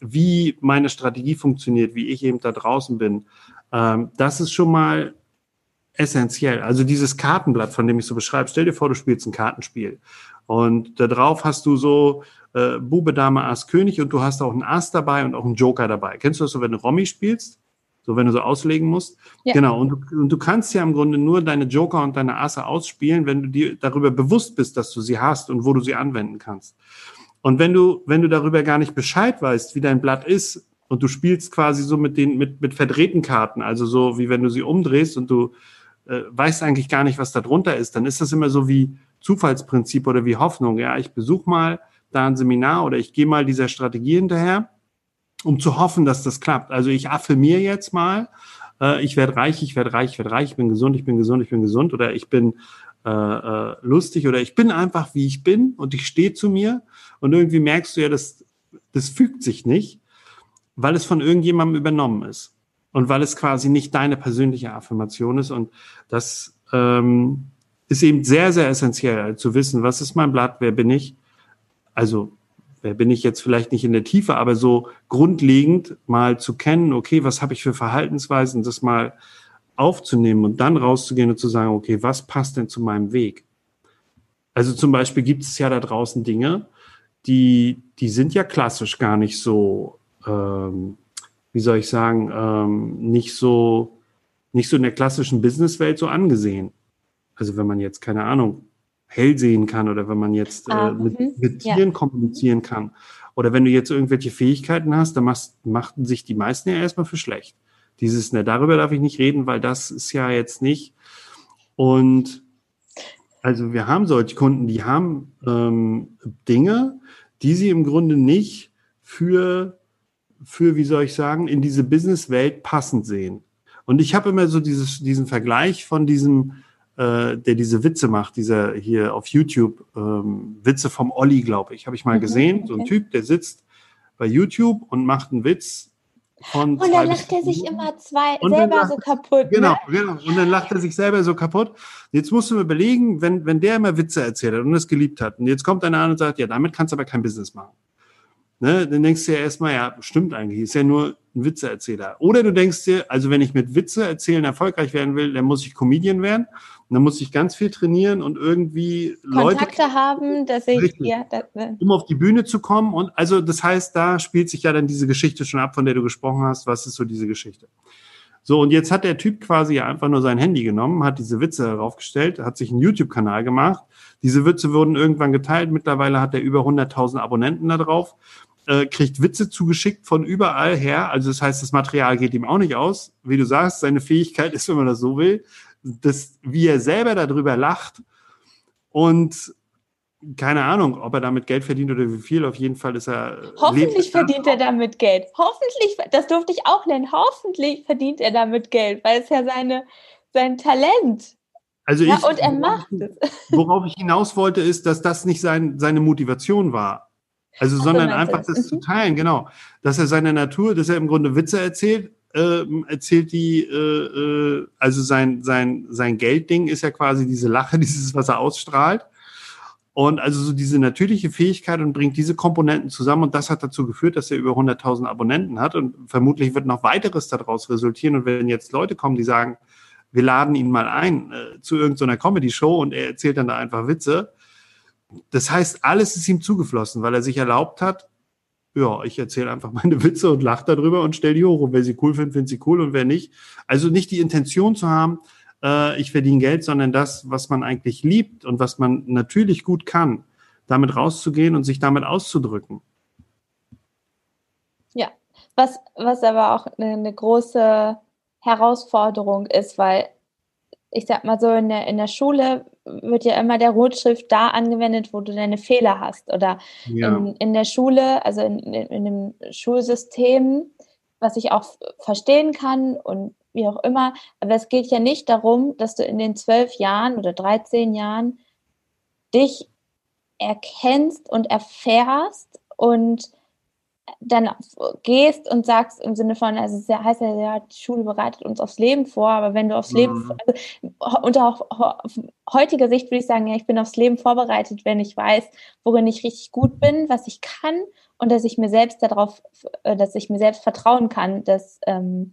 wie meine Strategie funktioniert, wie ich eben da draußen bin, ähm, das ist schon mal essentiell. Also dieses Kartenblatt, von dem ich so beschreibe, stell dir vor, du spielst ein Kartenspiel und da drauf hast du so äh, Bube, Dame, Ass, König und du hast auch einen Ass dabei und auch einen Joker dabei. Kennst du das so, wenn du Romy spielst? So, wenn du so auslegen musst. Ja. Genau. Und du, und du kannst ja im Grunde nur deine Joker und deine Asse ausspielen, wenn du dir darüber bewusst bist, dass du sie hast und wo du sie anwenden kannst. Und wenn du, wenn du darüber gar nicht Bescheid weißt, wie dein Blatt ist, und du spielst quasi so mit den, mit, mit verdrehten Karten, also so wie wenn du sie umdrehst und du äh, weißt eigentlich gar nicht, was da drunter ist, dann ist das immer so wie Zufallsprinzip oder wie Hoffnung. Ja, ich besuche mal da ein Seminar oder ich gehe mal dieser Strategie hinterher, um zu hoffen, dass das klappt. Also ich affirmiere jetzt mal, äh, ich werde reich, ich werde reich, ich werde reich, ich bin gesund, ich bin gesund, ich bin gesund oder ich bin äh, äh, lustig oder ich bin einfach, wie ich bin und ich stehe zu mir und irgendwie merkst du ja, das, das fügt sich nicht, weil es von irgendjemandem übernommen ist und weil es quasi nicht deine persönliche Affirmation ist. Und das ähm, ist eben sehr, sehr essentiell zu wissen, was ist mein Blatt, wer bin ich. Also bin ich jetzt vielleicht nicht in der Tiefe, aber so grundlegend mal zu kennen, okay, was habe ich für Verhaltensweisen, das mal aufzunehmen und dann rauszugehen und zu sagen, okay, was passt denn zu meinem Weg? Also zum Beispiel gibt es ja da draußen Dinge, die, die sind ja klassisch gar nicht so ähm, wie soll ich sagen, ähm, nicht so, nicht so in der klassischen Businesswelt so angesehen. Also wenn man jetzt, keine Ahnung, hell sehen kann oder wenn man jetzt äh, ah, mit, mhm. mit, Tieren ja. kommunizieren kann. Oder wenn du jetzt irgendwelche Fähigkeiten hast, dann machst, machten sich die meisten ja erstmal für schlecht. Dieses, ne, darüber darf ich nicht reden, weil das ist ja jetzt nicht. Und also wir haben solche Kunden, die haben ähm, Dinge, die sie im Grunde nicht für für, wie soll ich sagen, in diese Businesswelt passend sehen. Und ich habe immer so dieses, diesen Vergleich von diesem, äh, der diese Witze macht, dieser hier auf YouTube, ähm, Witze vom Olli, glaube ich, habe ich mal mhm, gesehen. Okay. So ein Typ, der sitzt bei YouTube und macht einen Witz von. Und dann lacht er sich immer zwei selber lacht, so kaputt. Genau, ne? genau. Und dann lacht er sich selber so kaputt. Jetzt musst du mir überlegen, wenn, wenn der immer Witze erzählt hat und es geliebt hat, und jetzt kommt einer an und sagt, ja, damit kannst du aber kein Business machen. Ne, dann denkst du ja erstmal, ja, stimmt eigentlich, ist ja nur ein Witzeerzähler. Oder du denkst dir, also wenn ich mit Witze erzählen erfolgreich werden will, dann muss ich Comedian werden. Und dann muss ich ganz viel trainieren und irgendwie Kontakte Leute haben, dass ich richtig, ja, das, um auf die Bühne zu kommen. Und also das heißt, da spielt sich ja dann diese Geschichte schon ab, von der du gesprochen hast. Was ist so diese Geschichte? So, und jetzt hat der Typ quasi einfach nur sein Handy genommen, hat diese Witze heraufgestellt, hat sich einen YouTube-Kanal gemacht. Diese Witze wurden irgendwann geteilt. Mittlerweile hat er über 100.000 Abonnenten da drauf äh, kriegt Witze zugeschickt von überall her. Also das heißt, das Material geht ihm auch nicht aus. Wie du sagst, seine Fähigkeit ist, wenn man das so will, dass, wie er selber darüber lacht und keine Ahnung, ob er damit Geld verdient oder wie viel. Auf jeden Fall ist er. Hoffentlich verdient er damit Geld. Hoffentlich, das durfte ich auch nennen. Hoffentlich verdient er damit Geld, weil es ja seine, sein Talent. Also ja, ich, und er macht es. Worauf ich hinaus wollte, ist, dass das nicht sein, seine Motivation war. Also, sondern einfach das, das zu mhm. teilen, genau. Dass er seine Natur, dass er im Grunde Witze erzählt, äh, erzählt die, äh, äh, also sein, sein, sein Geldding ist ja quasi diese Lache, dieses, was er ausstrahlt. Und also so diese natürliche Fähigkeit und bringt diese Komponenten zusammen. Und das hat dazu geführt, dass er über 100.000 Abonnenten hat. Und vermutlich wird noch weiteres daraus resultieren. Und wenn jetzt Leute kommen, die sagen, wir laden ihn mal ein äh, zu irgendeiner Comedy-Show und er erzählt dann da einfach Witze, das heißt, alles ist ihm zugeflossen, weil er sich erlaubt hat, ja, ich erzähle einfach meine Witze und lache darüber und stelle die hoch. Und wer sie cool findet, findet sie cool und wer nicht. Also nicht die Intention zu haben, äh, ich verdiene Geld, sondern das, was man eigentlich liebt und was man natürlich gut kann, damit rauszugehen und sich damit auszudrücken. Ja, was, was aber auch eine, eine große Herausforderung ist, weil ich sag mal so, in der, in der Schule wird ja immer der Rotschrift da angewendet, wo du deine Fehler hast. Oder ja. in, in der Schule, also in, in, in dem Schulsystem, was ich auch verstehen kann und wie auch immer. Aber es geht ja nicht darum, dass du in den zwölf Jahren oder 13 Jahren dich erkennst und erfährst und dann gehst und sagst im Sinne von, also es heißt ja, ja, die Schule bereitet uns aufs Leben vor, aber wenn du aufs mhm. Leben, also unter heutiger Sicht würde ich sagen, ja, ich bin aufs Leben vorbereitet, wenn ich weiß, worin ich richtig gut bin, was ich kann und dass ich mir selbst darauf, äh, dass ich mir selbst vertrauen kann, dass, ähm,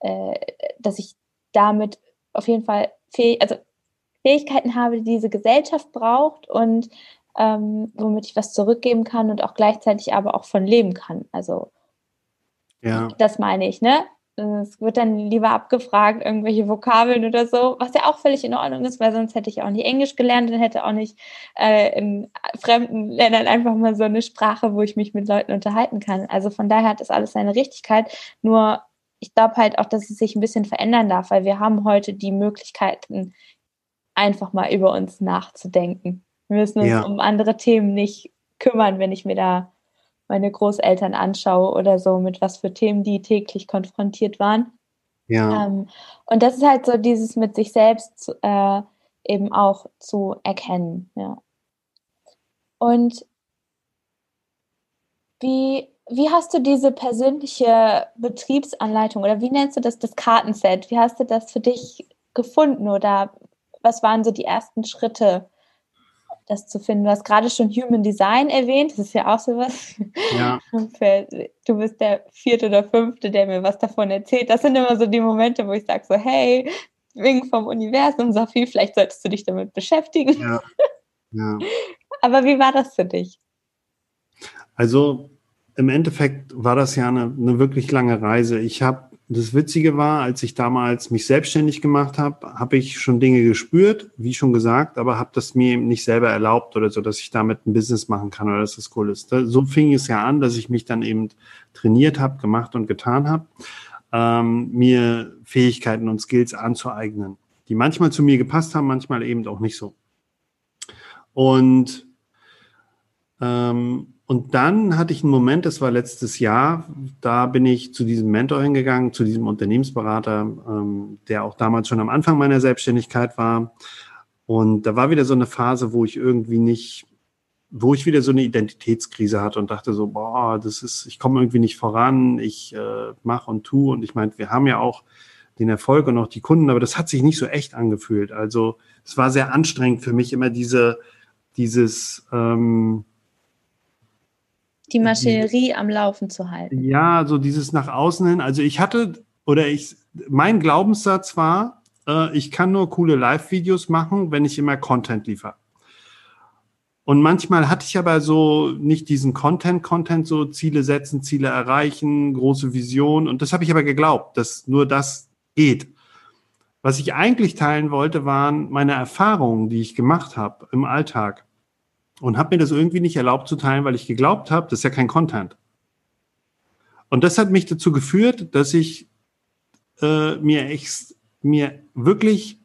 äh, dass ich damit auf jeden Fall fähig, also Fähigkeiten habe, die diese Gesellschaft braucht und ähm, womit ich was zurückgeben kann und auch gleichzeitig aber auch von leben kann. Also ja. das meine ich, ne? Es wird dann lieber abgefragt, irgendwelche Vokabeln oder so, was ja auch völlig in Ordnung ist, weil sonst hätte ich auch nicht Englisch gelernt und hätte auch nicht äh, in fremden Ländern einfach mal so eine Sprache, wo ich mich mit Leuten unterhalten kann. Also von daher hat das alles seine Richtigkeit. Nur ich glaube halt auch, dass es sich ein bisschen verändern darf, weil wir haben heute die Möglichkeiten, einfach mal über uns nachzudenken. Wir müssen uns ja. um andere Themen nicht kümmern, wenn ich mir da meine Großeltern anschaue oder so, mit was für Themen die täglich konfrontiert waren. Ja. Ähm, und das ist halt so dieses mit sich selbst äh, eben auch zu erkennen. Ja. Und wie, wie hast du diese persönliche Betriebsanleitung oder wie nennst du das, das Kartenset? Wie hast du das für dich gefunden oder was waren so die ersten Schritte? Das zu finden. Du hast gerade schon Human Design erwähnt, das ist ja auch sowas. Ja. Du bist der vierte oder fünfte, der mir was davon erzählt. Das sind immer so die Momente, wo ich sage so, hey, wegen vom Universum, Sophie, vielleicht solltest du dich damit beschäftigen. Ja. ja. Aber wie war das für dich? Also im Endeffekt war das ja eine, eine wirklich lange Reise. Ich habe das Witzige war, als ich damals mich selbstständig gemacht habe, habe ich schon Dinge gespürt, wie schon gesagt, aber habe das mir eben nicht selber erlaubt oder so, dass ich damit ein Business machen kann oder dass das cool ist. So fing es ja an, dass ich mich dann eben trainiert habe, gemacht und getan habe, ähm, mir Fähigkeiten und Skills anzueignen, die manchmal zu mir gepasst haben, manchmal eben auch nicht so. Und ähm, und dann hatte ich einen Moment, das war letztes Jahr, da bin ich zu diesem Mentor hingegangen, zu diesem Unternehmensberater, ähm, der auch damals schon am Anfang meiner Selbstständigkeit war. Und da war wieder so eine Phase, wo ich irgendwie nicht, wo ich wieder so eine Identitätskrise hatte und dachte so, boah, das ist, ich komme irgendwie nicht voran, ich äh, mache und tu. Und ich meinte, wir haben ja auch den Erfolg und auch die Kunden, aber das hat sich nicht so echt angefühlt. Also es war sehr anstrengend für mich, immer diese, dieses, ähm, die Maschinerie am Laufen zu halten. Ja, so dieses nach außen hin. Also ich hatte, oder ich, mein Glaubenssatz war, äh, ich kann nur coole Live-Videos machen, wenn ich immer Content liefere. Und manchmal hatte ich aber so nicht diesen Content, Content, so Ziele setzen, Ziele erreichen, große Vision. Und das habe ich aber geglaubt, dass nur das geht. Was ich eigentlich teilen wollte, waren meine Erfahrungen, die ich gemacht habe im Alltag und habe mir das irgendwie nicht erlaubt zu teilen, weil ich geglaubt habe, das ist ja kein Content. Und das hat mich dazu geführt, dass ich äh, mir, ex mir wirklich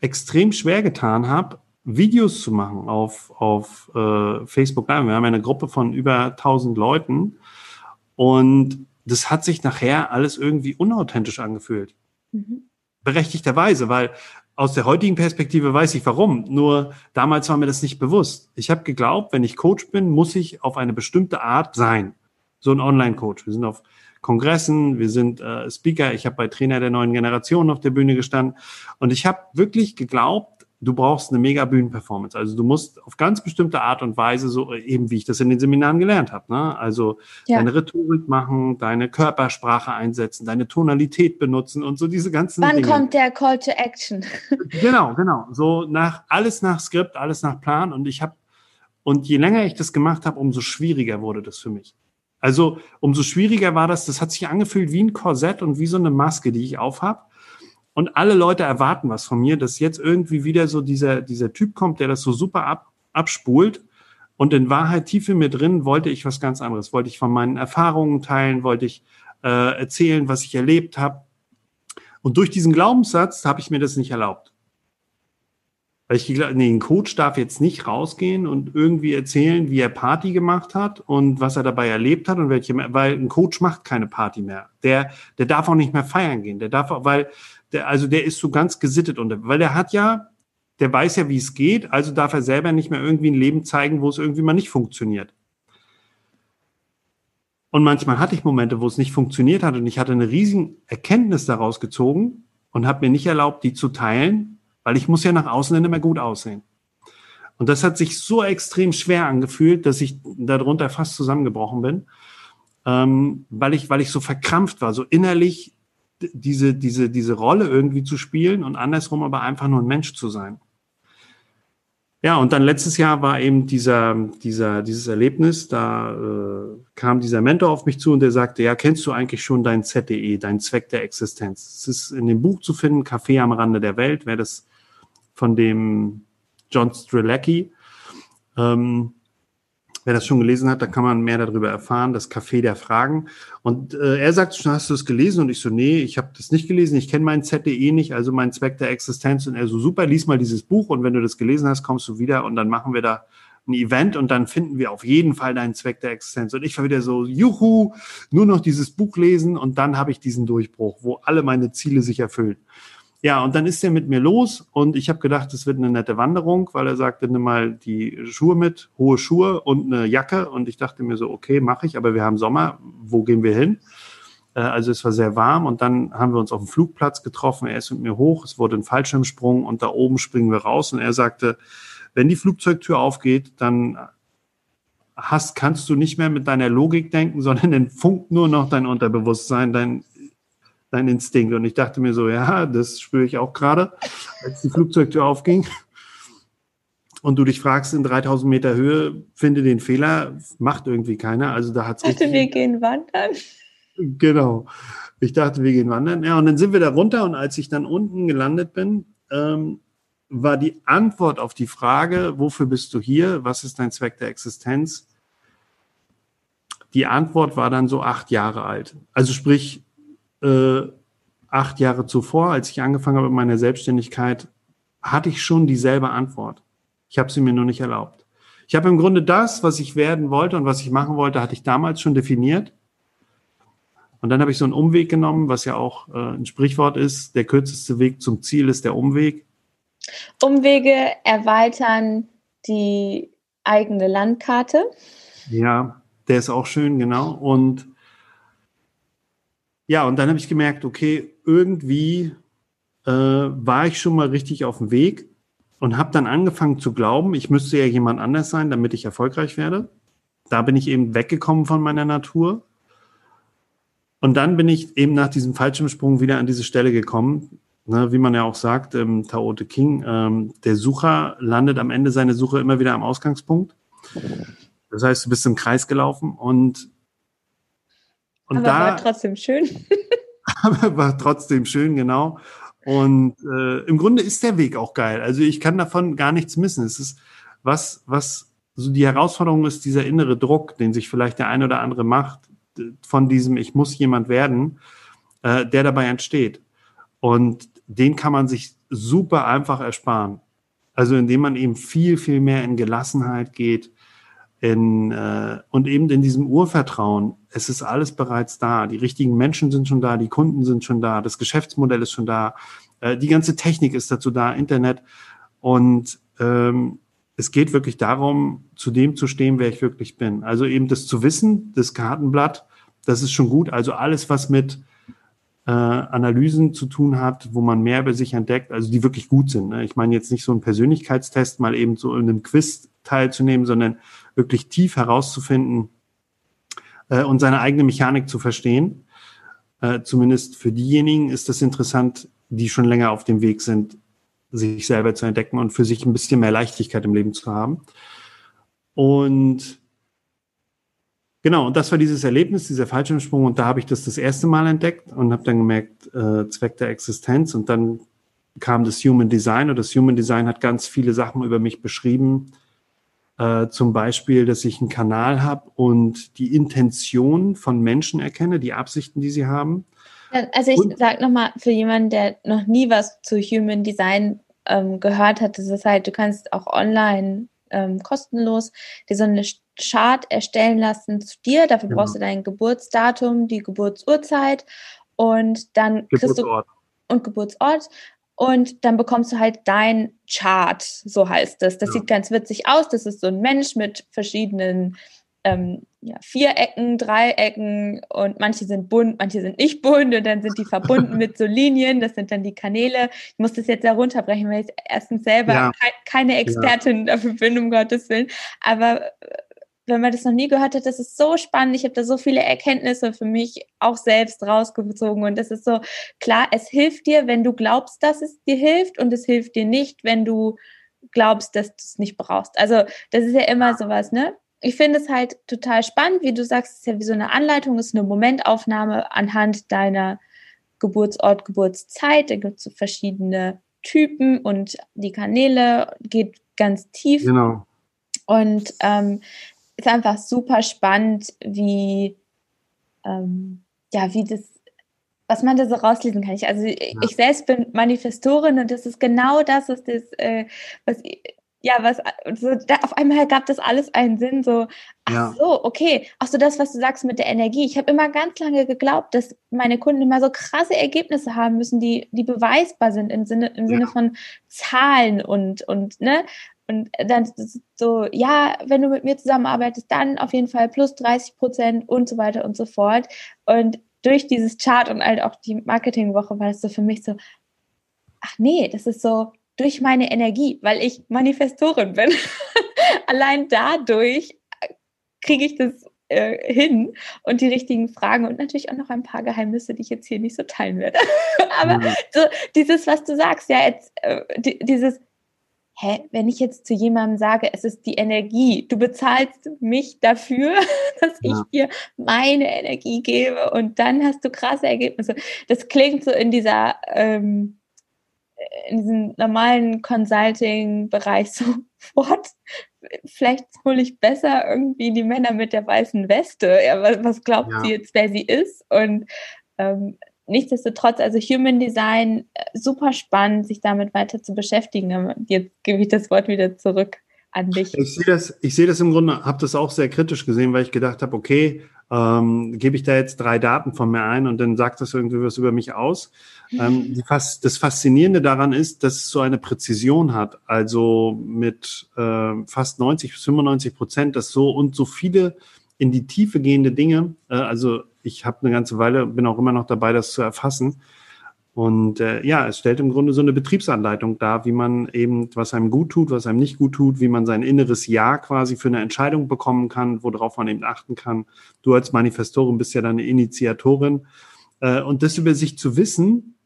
extrem schwer getan habe, Videos zu machen auf, auf äh, Facebook Wir haben eine Gruppe von über 1000 Leuten und das hat sich nachher alles irgendwie unauthentisch angefühlt. Mhm. Berechtigterweise, weil aus der heutigen Perspektive weiß ich warum. Nur damals war mir das nicht bewusst. Ich habe geglaubt, wenn ich Coach bin, muss ich auf eine bestimmte Art sein. So ein Online-Coach. Wir sind auf Kongressen, wir sind äh, Speaker. Ich habe bei Trainer der neuen Generation auf der Bühne gestanden. Und ich habe wirklich geglaubt, du brauchst eine mega Bühnenperformance. Also du musst auf ganz bestimmte Art und Weise, so eben wie ich das in den Seminaren gelernt habe, ne? also ja. deine Rhetorik machen, deine Körpersprache einsetzen, deine Tonalität benutzen und so diese ganzen Wann Dinge. kommt der Call to Action? genau, genau. So nach alles nach Skript, alles nach Plan und ich habe und je länger ich das gemacht habe, umso schwieriger wurde das für mich. Also umso schwieriger war das, das hat sich angefühlt wie ein Korsett und wie so eine Maske, die ich aufhab und alle Leute erwarten was von mir, dass jetzt irgendwie wieder so dieser, dieser Typ kommt, der das so super ab, abspult. Und in Wahrheit tief in mir drin wollte ich was ganz anderes. Wollte ich von meinen Erfahrungen teilen, wollte ich äh, erzählen, was ich erlebt habe. Und durch diesen Glaubenssatz habe ich mir das nicht erlaubt. Weil ich glaube, nee, ein Coach darf jetzt nicht rausgehen und irgendwie erzählen, wie er Party gemacht hat und was er dabei erlebt hat und welche, weil ein Coach macht keine Party mehr. Der, der darf auch nicht mehr feiern gehen. Der darf, auch, weil, der, also der ist so ganz gesittet und, weil der hat ja, der weiß ja, wie es geht, also darf er selber nicht mehr irgendwie ein Leben zeigen, wo es irgendwie mal nicht funktioniert. Und manchmal hatte ich Momente, wo es nicht funktioniert hat und ich hatte eine riesige Erkenntnis daraus gezogen und habe mir nicht erlaubt, die zu teilen, weil ich muss ja nach außen immer gut aussehen. Und das hat sich so extrem schwer angefühlt, dass ich darunter fast zusammengebrochen bin, ähm, weil ich, weil ich so verkrampft war, so innerlich diese, diese, diese Rolle irgendwie zu spielen und andersrum aber einfach nur ein Mensch zu sein. Ja, und dann letztes Jahr war eben dieser, dieser, dieses Erlebnis, da äh, kam dieser Mentor auf mich zu und der sagte, ja, kennst du eigentlich schon dein ZDE, dein Zweck der Existenz? Es ist in dem Buch zu finden, Café am Rande der Welt, wer das von dem John Strelacki. Ähm, wer das schon gelesen hat, da kann man mehr darüber erfahren, das Café der Fragen. Und äh, er sagt schon, hast du es gelesen? Und ich so, nee, ich habe das nicht gelesen, ich kenne meinen ZDE nicht, also meinen Zweck der Existenz. Und er so, super, lies mal dieses Buch und wenn du das gelesen hast, kommst du wieder und dann machen wir da ein Event und dann finden wir auf jeden Fall deinen Zweck der Existenz. Und ich war wieder so, juhu, nur noch dieses Buch lesen und dann habe ich diesen Durchbruch, wo alle meine Ziele sich erfüllen. Ja, und dann ist er mit mir los und ich habe gedacht, es wird eine nette Wanderung, weil er sagte, nimm mal die Schuhe mit, hohe Schuhe und eine Jacke. Und ich dachte mir so, okay, mache ich, aber wir haben Sommer, wo gehen wir hin? Äh, also es war sehr warm und dann haben wir uns auf dem Flugplatz getroffen. Er ist mit mir hoch, es wurde ein Fallschirmsprung und da oben springen wir raus. Und er sagte, wenn die Flugzeugtür aufgeht, dann hast, kannst du nicht mehr mit deiner Logik denken, sondern dann funkt nur noch dein Unterbewusstsein, dein dein Instinkt. Und ich dachte mir so, ja, das spüre ich auch gerade, als die Flugzeugtür aufging. Und du dich fragst, in 3000 Meter Höhe, finde den Fehler, macht irgendwie keiner. Also da hat es. Ich dachte, wir gehen wandern. Genau. Ich dachte, wir gehen wandern. Ja, und dann sind wir da runter und als ich dann unten gelandet bin, ähm, war die Antwort auf die Frage, wofür bist du hier? Was ist dein Zweck der Existenz? Die Antwort war dann so acht Jahre alt. Also sprich, äh, acht Jahre zuvor, als ich angefangen habe mit meiner Selbstständigkeit, hatte ich schon dieselbe Antwort. Ich habe sie mir nur nicht erlaubt. Ich habe im Grunde das, was ich werden wollte und was ich machen wollte, hatte ich damals schon definiert. Und dann habe ich so einen Umweg genommen, was ja auch äh, ein Sprichwort ist, der kürzeste Weg zum Ziel ist der Umweg. Umwege erweitern die eigene Landkarte. Ja, der ist auch schön, genau. Und ja, und dann habe ich gemerkt, okay, irgendwie äh, war ich schon mal richtig auf dem Weg und habe dann angefangen zu glauben, ich müsste ja jemand anders sein, damit ich erfolgreich werde. Da bin ich eben weggekommen von meiner Natur. Und dann bin ich eben nach diesem Fallschirmsprung wieder an diese Stelle gekommen, ne, wie man ja auch sagt, im Tao Te King, ähm, der Sucher landet am Ende seiner Suche immer wieder am Ausgangspunkt. Das heißt, du bist im Kreis gelaufen und und aber da, war trotzdem schön. aber war trotzdem schön, genau. Und äh, im Grunde ist der Weg auch geil. Also ich kann davon gar nichts missen. Es ist was, was so die Herausforderung ist, dieser innere Druck, den sich vielleicht der eine oder andere macht, von diesem Ich muss jemand werden, äh, der dabei entsteht. Und den kann man sich super einfach ersparen. Also indem man eben viel, viel mehr in Gelassenheit geht, in, äh, und eben in diesem Urvertrauen. Es ist alles bereits da. Die richtigen Menschen sind schon da, die Kunden sind schon da, das Geschäftsmodell ist schon da, äh, die ganze Technik ist dazu da, Internet. Und ähm, es geht wirklich darum, zu dem zu stehen, wer ich wirklich bin. Also eben das zu wissen, das Kartenblatt, das ist schon gut. Also alles, was mit äh, Analysen zu tun hat, wo man mehr über sich entdeckt, also die wirklich gut sind. Ne? Ich meine jetzt nicht so einen Persönlichkeitstest, mal eben so in einem Quiz teilzunehmen, sondern wirklich tief herauszufinden äh, und seine eigene Mechanik zu verstehen. Äh, zumindest für diejenigen ist das interessant, die schon länger auf dem Weg sind, sich selber zu entdecken und für sich ein bisschen mehr Leichtigkeit im Leben zu haben. Und genau, und das war dieses Erlebnis, dieser Fallschirmsprung. Und da habe ich das das erste Mal entdeckt und habe dann gemerkt, äh, Zweck der Existenz. Und dann kam das Human Design und das Human Design hat ganz viele Sachen über mich beschrieben, äh, zum Beispiel, dass ich einen Kanal habe und die Intention von Menschen erkenne, die Absichten, die sie haben. Also ich sage nochmal für jemanden, der noch nie was zu Human Design ähm, gehört hat, ist es halt, du kannst auch online ähm, kostenlos dir so eine Chart erstellen lassen zu dir. Dafür genau. brauchst du dein Geburtsdatum, die Geburtsurzeit und dann kriegst du und Geburtsort und dann bekommst du halt dein Chart, so heißt das. Das ja. sieht ganz witzig aus. Das ist so ein Mensch mit verschiedenen ähm, ja, Vierecken, Dreiecken und manche sind bunt, manche sind nicht bunt und dann sind die verbunden mit so Linien, das sind dann die Kanäle. Ich muss das jetzt herunterbrechen, weil ich erstens selber ja. keine Expertin dafür bin, um Gottes Willen. Aber äh, wenn man das noch nie gehört hat, das ist so spannend. Ich habe da so viele Erkenntnisse für mich auch selbst rausgezogen. Und das ist so klar, es hilft dir, wenn du glaubst, dass es dir hilft, und es hilft dir nicht, wenn du glaubst, dass du es nicht brauchst. Also, das ist ja immer sowas, ne? ich finde es halt total spannend, wie du sagst, es ist ja wie so eine Anleitung, es ist eine Momentaufnahme anhand deiner Geburtsort, Geburtszeit. Da gibt es so verschiedene Typen und die Kanäle geht ganz tief. Genau. Und ähm, ist einfach super spannend, wie, ähm, ja, wie das, was man da so rauslesen kann. Ich, also ja. ich selbst bin Manifestorin und das ist genau das, was das, äh, was ja, was, so, da, auf einmal gab das alles einen Sinn, so, ach ja. so, okay, auch so das, was du sagst mit der Energie. Ich habe immer ganz lange geglaubt, dass meine Kunden immer so krasse Ergebnisse haben müssen, die, die beweisbar sind im Sinne, im Sinne von Zahlen und, und, ne, und dann so, ja, wenn du mit mir zusammenarbeitest, dann auf jeden Fall plus 30 Prozent und so weiter und so fort. Und durch dieses Chart und halt auch die Marketingwoche war es so für mich so, ach nee, das ist so, durch meine Energie, weil ich Manifestorin bin. Allein dadurch kriege ich das äh, hin und die richtigen Fragen und natürlich auch noch ein paar Geheimnisse, die ich jetzt hier nicht so teilen werde. Aber mhm. so dieses, was du sagst, ja, jetzt, äh, dieses, hä, wenn ich jetzt zu jemandem sage, es ist die Energie, du bezahlst mich dafür, dass ja. ich dir meine Energie gebe und dann hast du krasse Ergebnisse. Das klingt so in dieser ähm, in diesem normalen Consulting-Bereich so, what? Vielleicht hole ich besser irgendwie die Männer mit der weißen Weste. Ja, was, was glaubt ja. sie jetzt, wer sie ist? Und ähm, nichtsdestotrotz, also Human Design, äh, super spannend, sich damit weiter zu beschäftigen. Jetzt gebe ich das Wort wieder zurück an dich. Ich sehe das, ich sehe das im Grunde, habe das auch sehr kritisch gesehen, weil ich gedacht habe, okay, ähm, gebe ich da jetzt drei Daten von mir ein und dann sagt das irgendwie was über mich aus. Ähm, die Fas das Faszinierende daran ist, dass es so eine Präzision hat, also mit äh, fast 90 bis 95 Prozent, dass so und so viele in die Tiefe gehende Dinge, äh, also ich habe eine ganze Weile, bin auch immer noch dabei, das zu erfassen, und äh, ja, es stellt im Grunde so eine Betriebsanleitung dar, wie man eben, was einem gut tut, was einem nicht gut tut, wie man sein inneres Ja quasi für eine Entscheidung bekommen kann, worauf man eben achten kann. Du als Manifestorin bist ja dann eine Initiatorin. Äh, und das über sich zu wissen,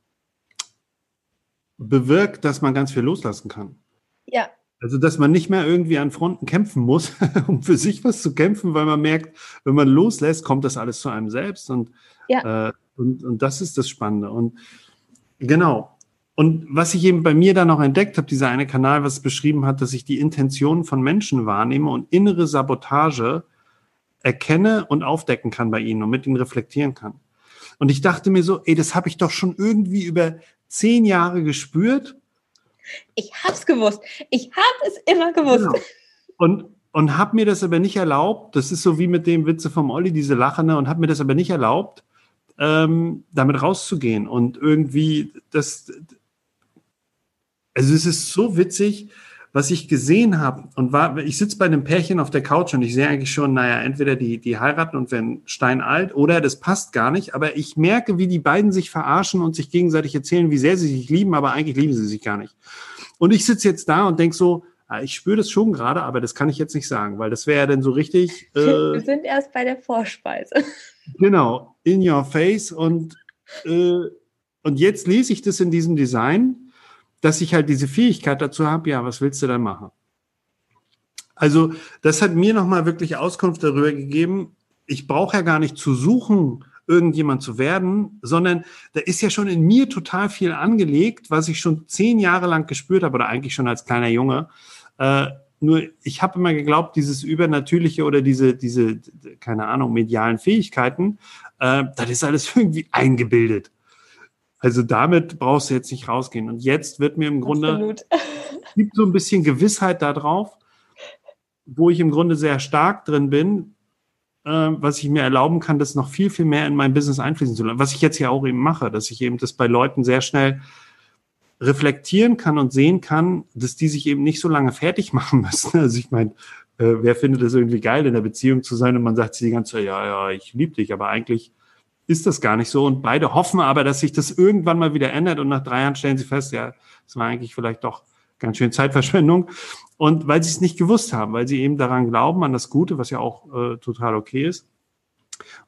bewirkt, dass man ganz viel loslassen kann. Ja. Also, dass man nicht mehr irgendwie an Fronten kämpfen muss, um für sich was zu kämpfen, weil man merkt, wenn man loslässt, kommt das alles zu einem selbst. Und, ja. äh, und, und das ist das Spannende. Und Genau. Und was ich eben bei mir dann noch entdeckt habe, dieser eine Kanal, was beschrieben hat, dass ich die Intentionen von Menschen wahrnehme und innere Sabotage erkenne und aufdecken kann bei ihnen und mit ihnen reflektieren kann. Und ich dachte mir so, ey, das habe ich doch schon irgendwie über zehn Jahre gespürt. Ich hab's gewusst. Ich habe es immer gewusst. Genau. Und, und habe mir das aber nicht erlaubt. Das ist so wie mit dem Witze vom Olli, diese Lachende, und habe mir das aber nicht erlaubt, ähm, damit rauszugehen und irgendwie das. Also es ist so witzig, was ich gesehen habe und war, ich sitze bei einem Pärchen auf der Couch und ich sehe eigentlich schon, naja, entweder die, die heiraten und werden steinalt oder das passt gar nicht, aber ich merke, wie die beiden sich verarschen und sich gegenseitig erzählen, wie sehr sie sich lieben, aber eigentlich lieben sie sich gar nicht. Und ich sitze jetzt da und denke so, ah, ich spüre das schon gerade, aber das kann ich jetzt nicht sagen, weil das wäre ja dann so richtig. Äh, Wir sind erst bei der Vorspeise. Genau, in your face. Und, äh, und jetzt lese ich das in diesem Design, dass ich halt diese Fähigkeit dazu habe, ja, was willst du dann machen? Also das hat mir nochmal wirklich Auskunft darüber gegeben, ich brauche ja gar nicht zu suchen, irgendjemand zu werden, sondern da ist ja schon in mir total viel angelegt, was ich schon zehn Jahre lang gespürt habe oder eigentlich schon als kleiner Junge. Äh, nur ich habe immer geglaubt, dieses Übernatürliche oder diese, diese, keine Ahnung, medialen Fähigkeiten, äh, das ist alles irgendwie eingebildet. Also damit brauchst du jetzt nicht rausgehen. Und jetzt wird mir im Grunde, Absolut. gibt so ein bisschen Gewissheit darauf, wo ich im Grunde sehr stark drin bin, äh, was ich mir erlauben kann, das noch viel, viel mehr in mein Business einfließen zu lassen. Was ich jetzt ja auch eben mache, dass ich eben das bei Leuten sehr schnell reflektieren kann und sehen kann, dass die sich eben nicht so lange fertig machen müssen. Also ich meine, äh, wer findet es irgendwie geil, in der Beziehung zu sein und man sagt sich die ganze Zeit, ja, ja, ich liebe dich, aber eigentlich ist das gar nicht so. Und beide hoffen aber, dass sich das irgendwann mal wieder ändert und nach drei Jahren stellen sie fest, ja, das war eigentlich vielleicht doch ganz schön Zeitverschwendung. Und weil sie es nicht gewusst haben, weil sie eben daran glauben, an das Gute, was ja auch äh, total okay ist.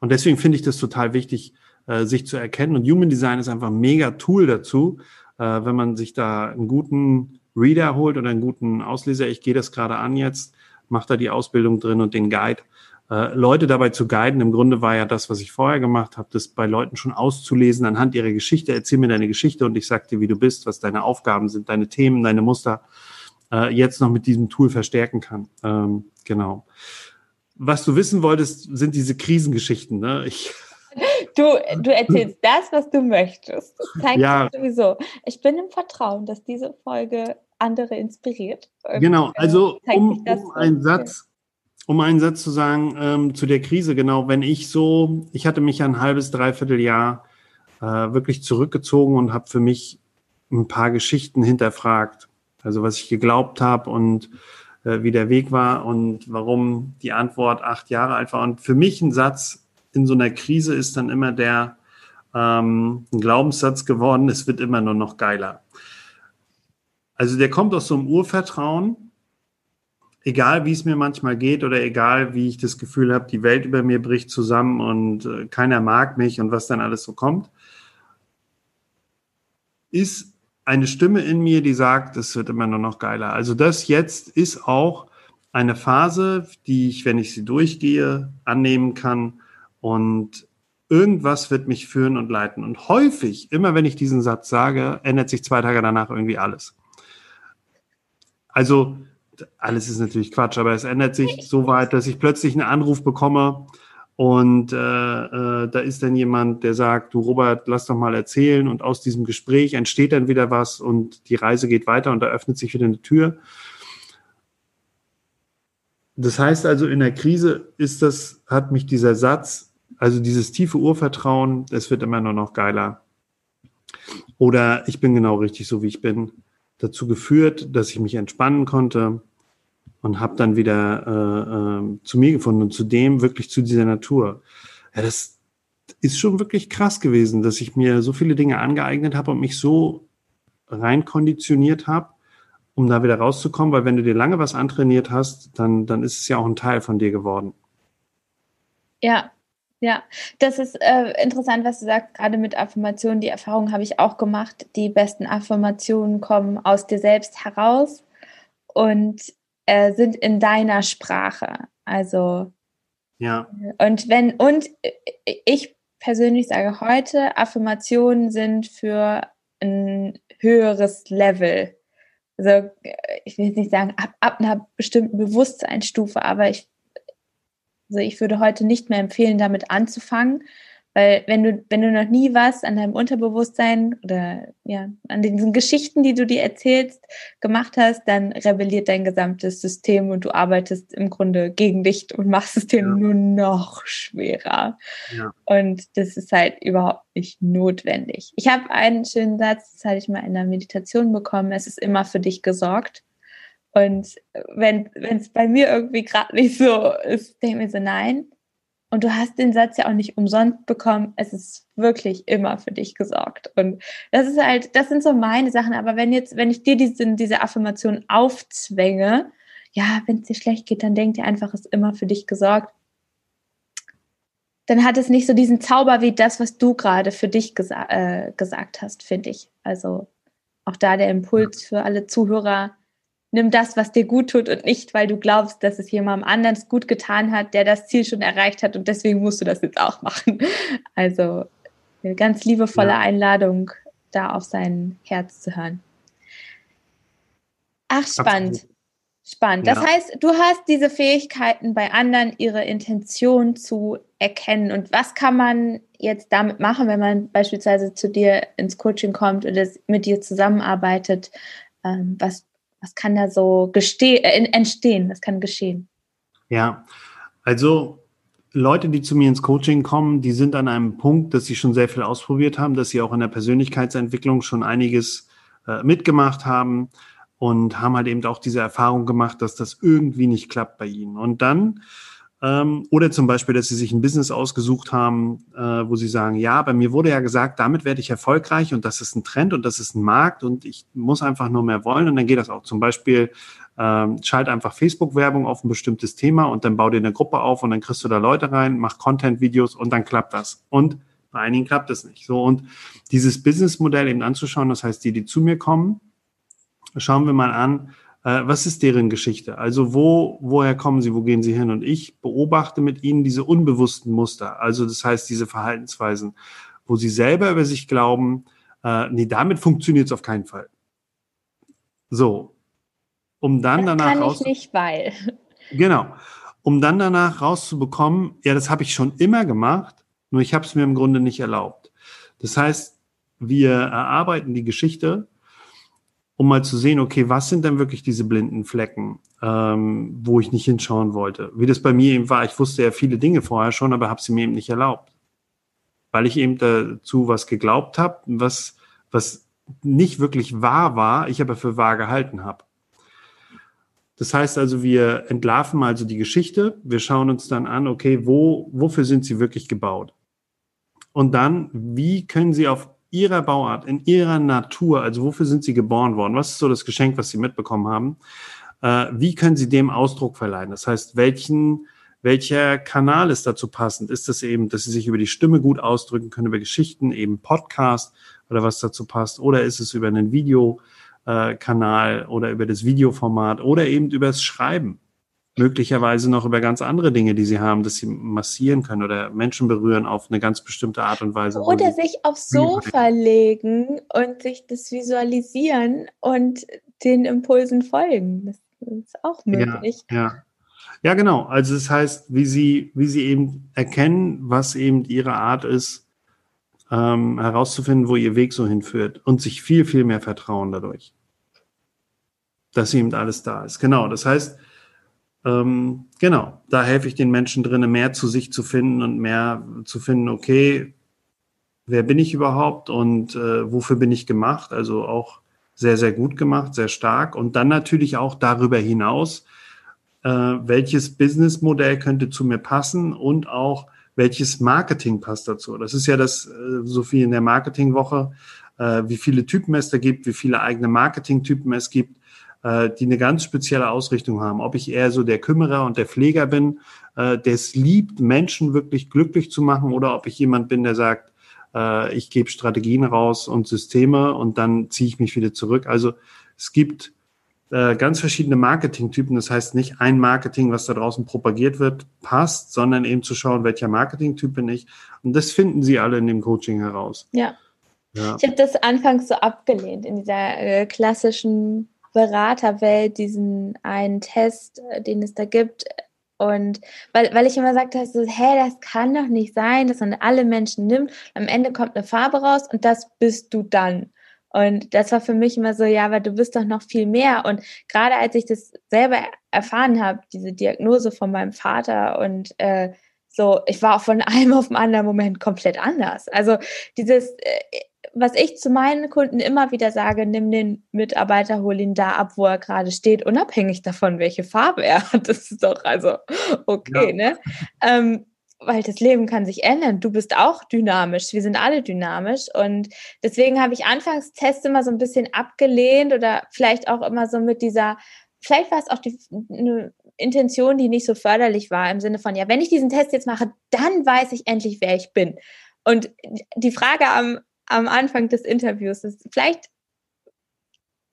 Und deswegen finde ich das total wichtig, äh, sich zu erkennen. Und Human Design ist einfach ein mega Tool dazu, äh, wenn man sich da einen guten Reader holt oder einen guten Ausleser. Ich gehe das gerade an jetzt, mache da die Ausbildung drin und den Guide. Äh, Leute dabei zu guiden, im Grunde war ja das, was ich vorher gemacht habe, das bei Leuten schon auszulesen anhand ihrer Geschichte. Erzähl mir deine Geschichte und ich sag dir, wie du bist, was deine Aufgaben sind, deine Themen, deine Muster äh, jetzt noch mit diesem Tool verstärken kann. Ähm, genau. Was du wissen wolltest, sind diese Krisengeschichten. Ne? Ich, Du, du erzählst das, was du möchtest. Zeigt ja. sowieso. Ich bin im Vertrauen, dass diese Folge andere inspiriert. Genau, also um, um einen Satz, um einen Satz zu sagen ähm, zu der Krise, genau, wenn ich so, ich hatte mich ein halbes, dreiviertel Jahr äh, wirklich zurückgezogen und habe für mich ein paar Geschichten hinterfragt. Also was ich geglaubt habe und äh, wie der Weg war und warum die Antwort acht Jahre alt war. Und für mich ein Satz in so einer Krise ist dann immer der ähm, ein Glaubenssatz geworden, es wird immer nur noch geiler. Also der kommt aus so einem Urvertrauen, egal wie es mir manchmal geht oder egal wie ich das Gefühl habe, die Welt über mir bricht zusammen und äh, keiner mag mich und was dann alles so kommt, ist eine Stimme in mir, die sagt, es wird immer nur noch geiler. Also das jetzt ist auch eine Phase, die ich, wenn ich sie durchgehe, annehmen kann und irgendwas wird mich führen und leiten. Und häufig, immer wenn ich diesen Satz sage, ändert sich zwei Tage danach irgendwie alles. Also alles ist natürlich Quatsch, aber es ändert sich so weit, dass ich plötzlich einen Anruf bekomme, und äh, äh, da ist dann jemand, der sagt, du Robert, lass doch mal erzählen. Und aus diesem Gespräch entsteht dann wieder was und die Reise geht weiter und da öffnet sich wieder eine Tür. Das heißt also, in der Krise ist das, hat mich dieser Satz, also dieses tiefe Urvertrauen, es wird immer nur noch geiler. Oder ich bin genau richtig so, wie ich bin, dazu geführt, dass ich mich entspannen konnte, und habe dann wieder äh, äh, zu mir gefunden und zu dem wirklich zu dieser Natur. Ja, das ist schon wirklich krass gewesen, dass ich mir so viele Dinge angeeignet habe und mich so rein konditioniert habe, um da wieder rauszukommen, weil wenn du dir lange was antrainiert hast, dann, dann ist es ja auch ein Teil von dir geworden. Ja, ja, das ist äh, interessant, was du sagst, gerade mit Affirmationen. Die Erfahrung habe ich auch gemacht. Die besten Affirmationen kommen aus dir selbst heraus. Und äh, sind in deiner Sprache. Also ja. Und wenn und ich persönlich sage heute, Affirmationen sind für ein höheres Level. Also ich will jetzt nicht sagen ab, ab einer bestimmten Bewusstseinsstufe, aber ich, also ich würde heute nicht mehr empfehlen, damit anzufangen, weil wenn du, wenn du noch nie was an deinem Unterbewusstsein oder ja, an diesen Geschichten, die du dir erzählst, gemacht hast, dann rebelliert dein gesamtes System und du arbeitest im Grunde gegen dich und machst es dir ja. nur noch schwerer. Ja. Und das ist halt überhaupt nicht notwendig. Ich habe einen schönen Satz, das hatte ich mal in der Meditation bekommen, es ist immer für dich gesorgt. Und wenn es bei mir irgendwie gerade nicht so ist, denke ich mir so, nein, und du hast den Satz ja auch nicht umsonst bekommen. Es ist wirklich immer für dich gesorgt. Und das ist halt, das sind so meine Sachen. Aber wenn jetzt, wenn ich dir diese, diese Affirmation aufzwänge, ja, wenn es dir schlecht geht, dann denk dir einfach, es ist immer für dich gesorgt. Dann hat es nicht so diesen Zauber wie das, was du gerade für dich gesa äh, gesagt hast, finde ich. Also auch da der Impuls für alle Zuhörer nimm das, was dir gut tut und nicht, weil du glaubst, dass es jemandem anderen gut getan hat, der das Ziel schon erreicht hat und deswegen musst du das jetzt auch machen. Also eine ganz liebevolle ja. Einladung, da auf sein Herz zu hören. Ach, spannend. Absolut. Spannend. Das ja. heißt, du hast diese Fähigkeiten bei anderen, ihre Intention zu erkennen. Und was kann man jetzt damit machen, wenn man beispielsweise zu dir ins Coaching kommt oder mit dir zusammenarbeitet? Ähm, was, was kann da so äh, entstehen? Was kann geschehen? Ja, also Leute, die zu mir ins Coaching kommen, die sind an einem Punkt, dass sie schon sehr viel ausprobiert haben, dass sie auch in der Persönlichkeitsentwicklung schon einiges äh, mitgemacht haben und haben halt eben auch diese Erfahrung gemacht, dass das irgendwie nicht klappt bei ihnen. Und dann ähm, oder zum Beispiel, dass sie sich ein Business ausgesucht haben, äh, wo sie sagen, ja, bei mir wurde ja gesagt, damit werde ich erfolgreich und das ist ein Trend und das ist ein Markt und ich muss einfach nur mehr wollen und dann geht das auch. Zum Beispiel ähm, schalt einfach Facebook-Werbung auf ein bestimmtes Thema und dann bau dir eine Gruppe auf und dann kriegst du da Leute rein, mach Content-Videos und dann klappt das. Und bei einigen klappt es nicht. So und dieses Businessmodell eben anzuschauen, das heißt, die, die zu mir kommen, schauen wir mal an, äh, was ist deren Geschichte? Also wo, woher kommen sie, wo gehen sie hin? Und ich beobachte mit ihnen diese unbewussten Muster, also das heißt diese Verhaltensweisen, wo sie selber über sich glauben, äh, nee, damit funktioniert es auf keinen Fall. So, um dann das danach kann ich nicht, weil. Genau, um dann danach rauszubekommen, ja, das habe ich schon immer gemacht, nur ich habe es mir im Grunde nicht erlaubt. Das heißt, wir erarbeiten die Geschichte um mal zu sehen, okay, was sind denn wirklich diese blinden Flecken, ähm, wo ich nicht hinschauen wollte. Wie das bei mir eben war, ich wusste ja viele Dinge vorher schon, aber habe sie mir eben nicht erlaubt. Weil ich eben dazu was geglaubt habe, was, was nicht wirklich wahr war, ich aber für wahr gehalten habe. Das heißt also, wir entlarven also die Geschichte, wir schauen uns dann an, okay, wo, wofür sind sie wirklich gebaut? Und dann, wie können sie auf ihrer Bauart, in ihrer Natur, also wofür sind sie geboren worden? Was ist so das Geschenk, was sie mitbekommen haben? Äh, wie können sie dem Ausdruck verleihen? Das heißt, welchen, welcher Kanal ist dazu passend? Ist das eben, dass sie sich über die Stimme gut ausdrücken können, über Geschichten, eben Podcast oder was dazu passt? Oder ist es über einen Videokanal oder über das Videoformat oder eben übers Schreiben? Möglicherweise noch über ganz andere Dinge, die sie haben, dass sie massieren können oder Menschen berühren auf eine ganz bestimmte Art und Weise. Oder sich aufs Sofa legen und sich das visualisieren und den Impulsen folgen. Das ist auch möglich. Ja, ja. ja genau. Also das heißt, wie sie, wie sie eben erkennen, was eben ihre Art ist, ähm, herauszufinden, wo ihr Weg so hinführt und sich viel, viel mehr vertrauen dadurch. Dass eben alles da ist. Genau. Das heißt, ähm, genau, da helfe ich den Menschen drinnen, mehr zu sich zu finden und mehr zu finden, okay, wer bin ich überhaupt und äh, wofür bin ich gemacht? Also auch sehr, sehr gut gemacht, sehr stark. Und dann natürlich auch darüber hinaus, äh, welches Businessmodell könnte zu mir passen und auch welches Marketing passt dazu. Das ist ja das, äh, so viel in der Marketingwoche, äh, wie viele Typen es da gibt, wie viele eigene Marketingtypen es gibt äh, die eine ganz spezielle Ausrichtung haben. Ob ich eher so der Kümmerer und der Pfleger bin, äh, der es liebt, Menschen wirklich glücklich zu machen, oder ob ich jemand bin, der sagt, äh, ich gebe Strategien raus und Systeme und dann ziehe ich mich wieder zurück. Also es gibt äh, ganz verschiedene Marketingtypen. Das heißt nicht ein Marketing, was da draußen propagiert wird, passt, sondern eben zu schauen, welcher Marketingtyp bin ich. Und das finden Sie alle in dem Coaching heraus. Ja. ja. Ich habe das anfangs so abgelehnt in dieser äh, klassischen Beraterwelt diesen einen Test, äh, den es da gibt. Und weil, weil ich immer sagte, so, hä, das kann doch nicht sein, dass man alle Menschen nimmt. Am Ende kommt eine Farbe raus und das bist du dann. Und das war für mich immer so, ja, aber du bist doch noch viel mehr. Und gerade als ich das selber erfahren habe, diese Diagnose von meinem Vater und äh, so, ich war von einem auf den anderen Moment komplett anders. Also dieses, äh, was ich zu meinen Kunden immer wieder sage, nimm den Mitarbeiter, hol ihn da ab, wo er gerade steht, unabhängig davon, welche Farbe er hat. Das ist doch also okay, ja. ne? Ähm, weil das Leben kann sich ändern. Du bist auch dynamisch. Wir sind alle dynamisch. Und deswegen habe ich anfangs Tests immer so ein bisschen abgelehnt oder vielleicht auch immer so mit dieser, vielleicht war es auch die, eine Intention, die nicht so förderlich war, im Sinne von, ja, wenn ich diesen Test jetzt mache, dann weiß ich endlich, wer ich bin. Und die Frage am am Anfang des Interviews ist, vielleicht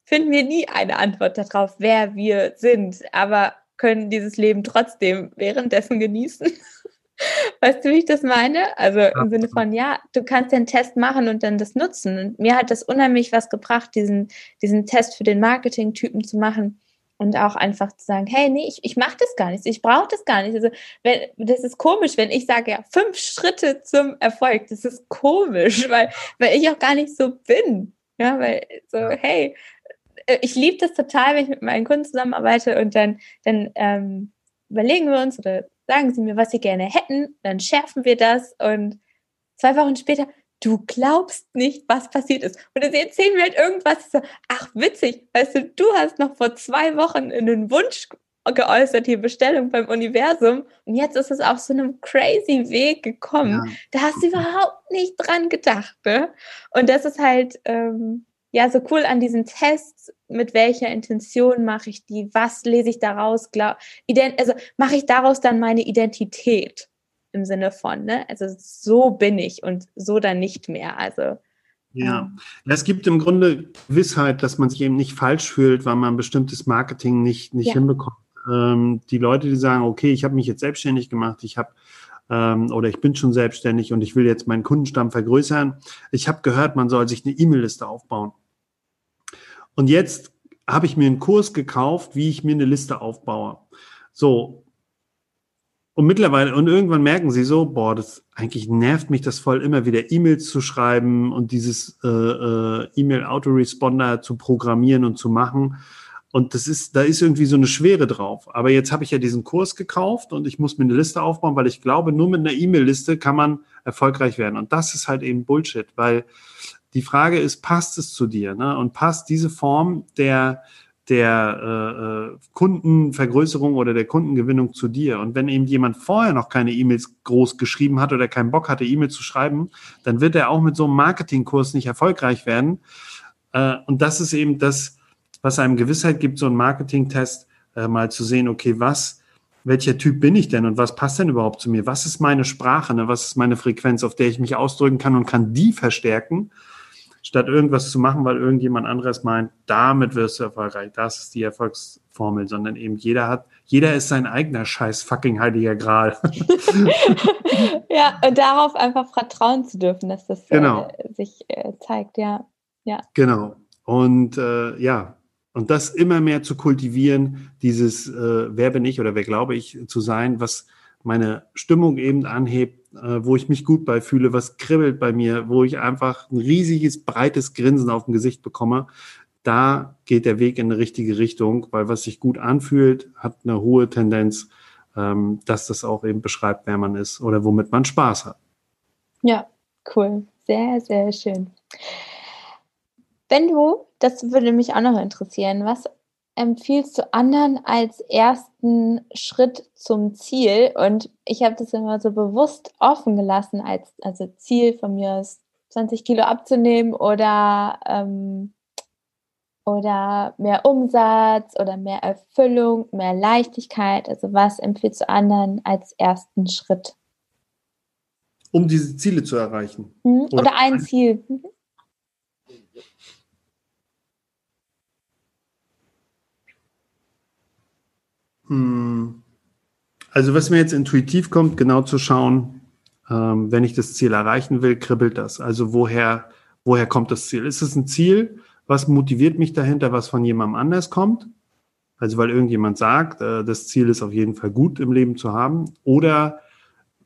finden wir nie eine Antwort darauf, wer wir sind, aber können dieses Leben trotzdem währenddessen genießen. Weißt du, wie ich das meine? Also im Sinne von, ja, du kannst den Test machen und dann das nutzen. Und mir hat das unheimlich was gebracht, diesen, diesen Test für den Marketing-Typen zu machen, und auch einfach zu sagen, hey, nee, ich, ich mache das gar nicht, ich brauche das gar nicht. Also wenn, das ist komisch, wenn ich sage, ja, fünf Schritte zum Erfolg, das ist komisch, weil, weil ich auch gar nicht so bin. Ja, weil so, hey, äh, ich liebe das total, wenn ich mit meinen Kunden zusammenarbeite und dann, dann ähm, überlegen wir uns oder sagen sie mir, was sie gerne hätten, dann schärfen wir das und zwei Wochen später, du glaubst nicht, was passiert ist. Und dann erzählen wir halt irgendwas, so, ach witzig, weißt du, du hast noch vor zwei Wochen einen Wunsch geäußert, hier Bestellung beim Universum und jetzt ist es auf so einem crazy Weg gekommen. Ja. Da hast du überhaupt nicht dran gedacht. Ne? Und das ist halt, ähm, ja, so cool an diesen Tests, mit welcher Intention mache ich die, was lese ich daraus, glaub, also mache ich daraus dann meine Identität im Sinne von, ne? Also so bin ich und so dann nicht mehr. Also ja. Ähm. es gibt im Grunde Gewissheit, dass man sich eben nicht falsch fühlt, weil man bestimmtes Marketing nicht, nicht ja. hinbekommt. Ähm, die Leute, die sagen, okay, ich habe mich jetzt selbstständig gemacht, ich habe ähm, oder ich bin schon selbstständig und ich will jetzt meinen Kundenstamm vergrößern. Ich habe gehört, man soll sich eine E-Mail-Liste aufbauen. Und jetzt habe ich mir einen Kurs gekauft, wie ich mir eine Liste aufbaue. So. Und mittlerweile, und irgendwann merken sie so, boah, das eigentlich nervt mich das voll, immer wieder E-Mails zu schreiben und dieses äh, äh, E-Mail-Autoresponder zu programmieren und zu machen. Und das ist, da ist irgendwie so eine Schwere drauf. Aber jetzt habe ich ja diesen Kurs gekauft und ich muss mir eine Liste aufbauen, weil ich glaube, nur mit einer E-Mail-Liste kann man erfolgreich werden. Und das ist halt eben Bullshit, weil die Frage ist, passt es zu dir? Ne? Und passt diese Form der, der äh, äh, Kundenvergrößerung oder der Kundengewinnung zu dir. Und wenn eben jemand vorher noch keine E-Mails groß geschrieben hat oder keinen Bock hatte, E-Mails zu schreiben, dann wird er auch mit so einem Marketingkurs nicht erfolgreich werden. Äh, und das ist eben das, was einem Gewissheit gibt, so ein Marketing-Test äh, mal zu sehen, okay, was, welcher Typ bin ich denn und was passt denn überhaupt zu mir? Was ist meine Sprache? Ne? Was ist meine Frequenz, auf der ich mich ausdrücken kann und kann die verstärken, statt irgendwas zu machen, weil irgendjemand anderes meint, damit wirst du erfolgreich. Das ist die Erfolgsformel, sondern eben jeder hat, jeder ist sein eigener scheiß fucking heiliger Gral. ja, und darauf einfach vertrauen zu dürfen, dass das genau. äh, sich äh, zeigt, ja. ja. Genau. Und äh, ja, und das immer mehr zu kultivieren, dieses äh, wer bin ich oder wer glaube ich zu sein, was meine Stimmung eben anhebt, äh, wo ich mich gut bei fühle, was kribbelt bei mir, wo ich einfach ein riesiges, breites Grinsen auf dem Gesicht bekomme, da geht der Weg in eine richtige Richtung, weil was sich gut anfühlt, hat eine hohe Tendenz, ähm, dass das auch eben beschreibt, wer man ist oder womit man Spaß hat. Ja, cool. Sehr, sehr schön. Wenn du, das würde mich auch noch interessieren, was empfiehlst du anderen als ersten Schritt zum Ziel? Und ich habe das immer so bewusst offen gelassen, als also Ziel von mir ist, 20 Kilo abzunehmen oder, ähm, oder mehr Umsatz oder mehr Erfüllung, mehr Leichtigkeit. Also was empfiehlst du anderen als ersten Schritt? Um diese Ziele zu erreichen. Mhm. Oder, oder, ein Ziel. Mhm. Also was mir jetzt intuitiv kommt, genau zu schauen, ähm, wenn ich das Ziel erreichen will, kribbelt das. Also woher, woher kommt das Ziel? Ist es ein Ziel? Was motiviert mich dahinter, was von jemandem anders kommt? Also weil irgendjemand sagt, äh, das Ziel ist auf jeden Fall gut im Leben zu haben. Oder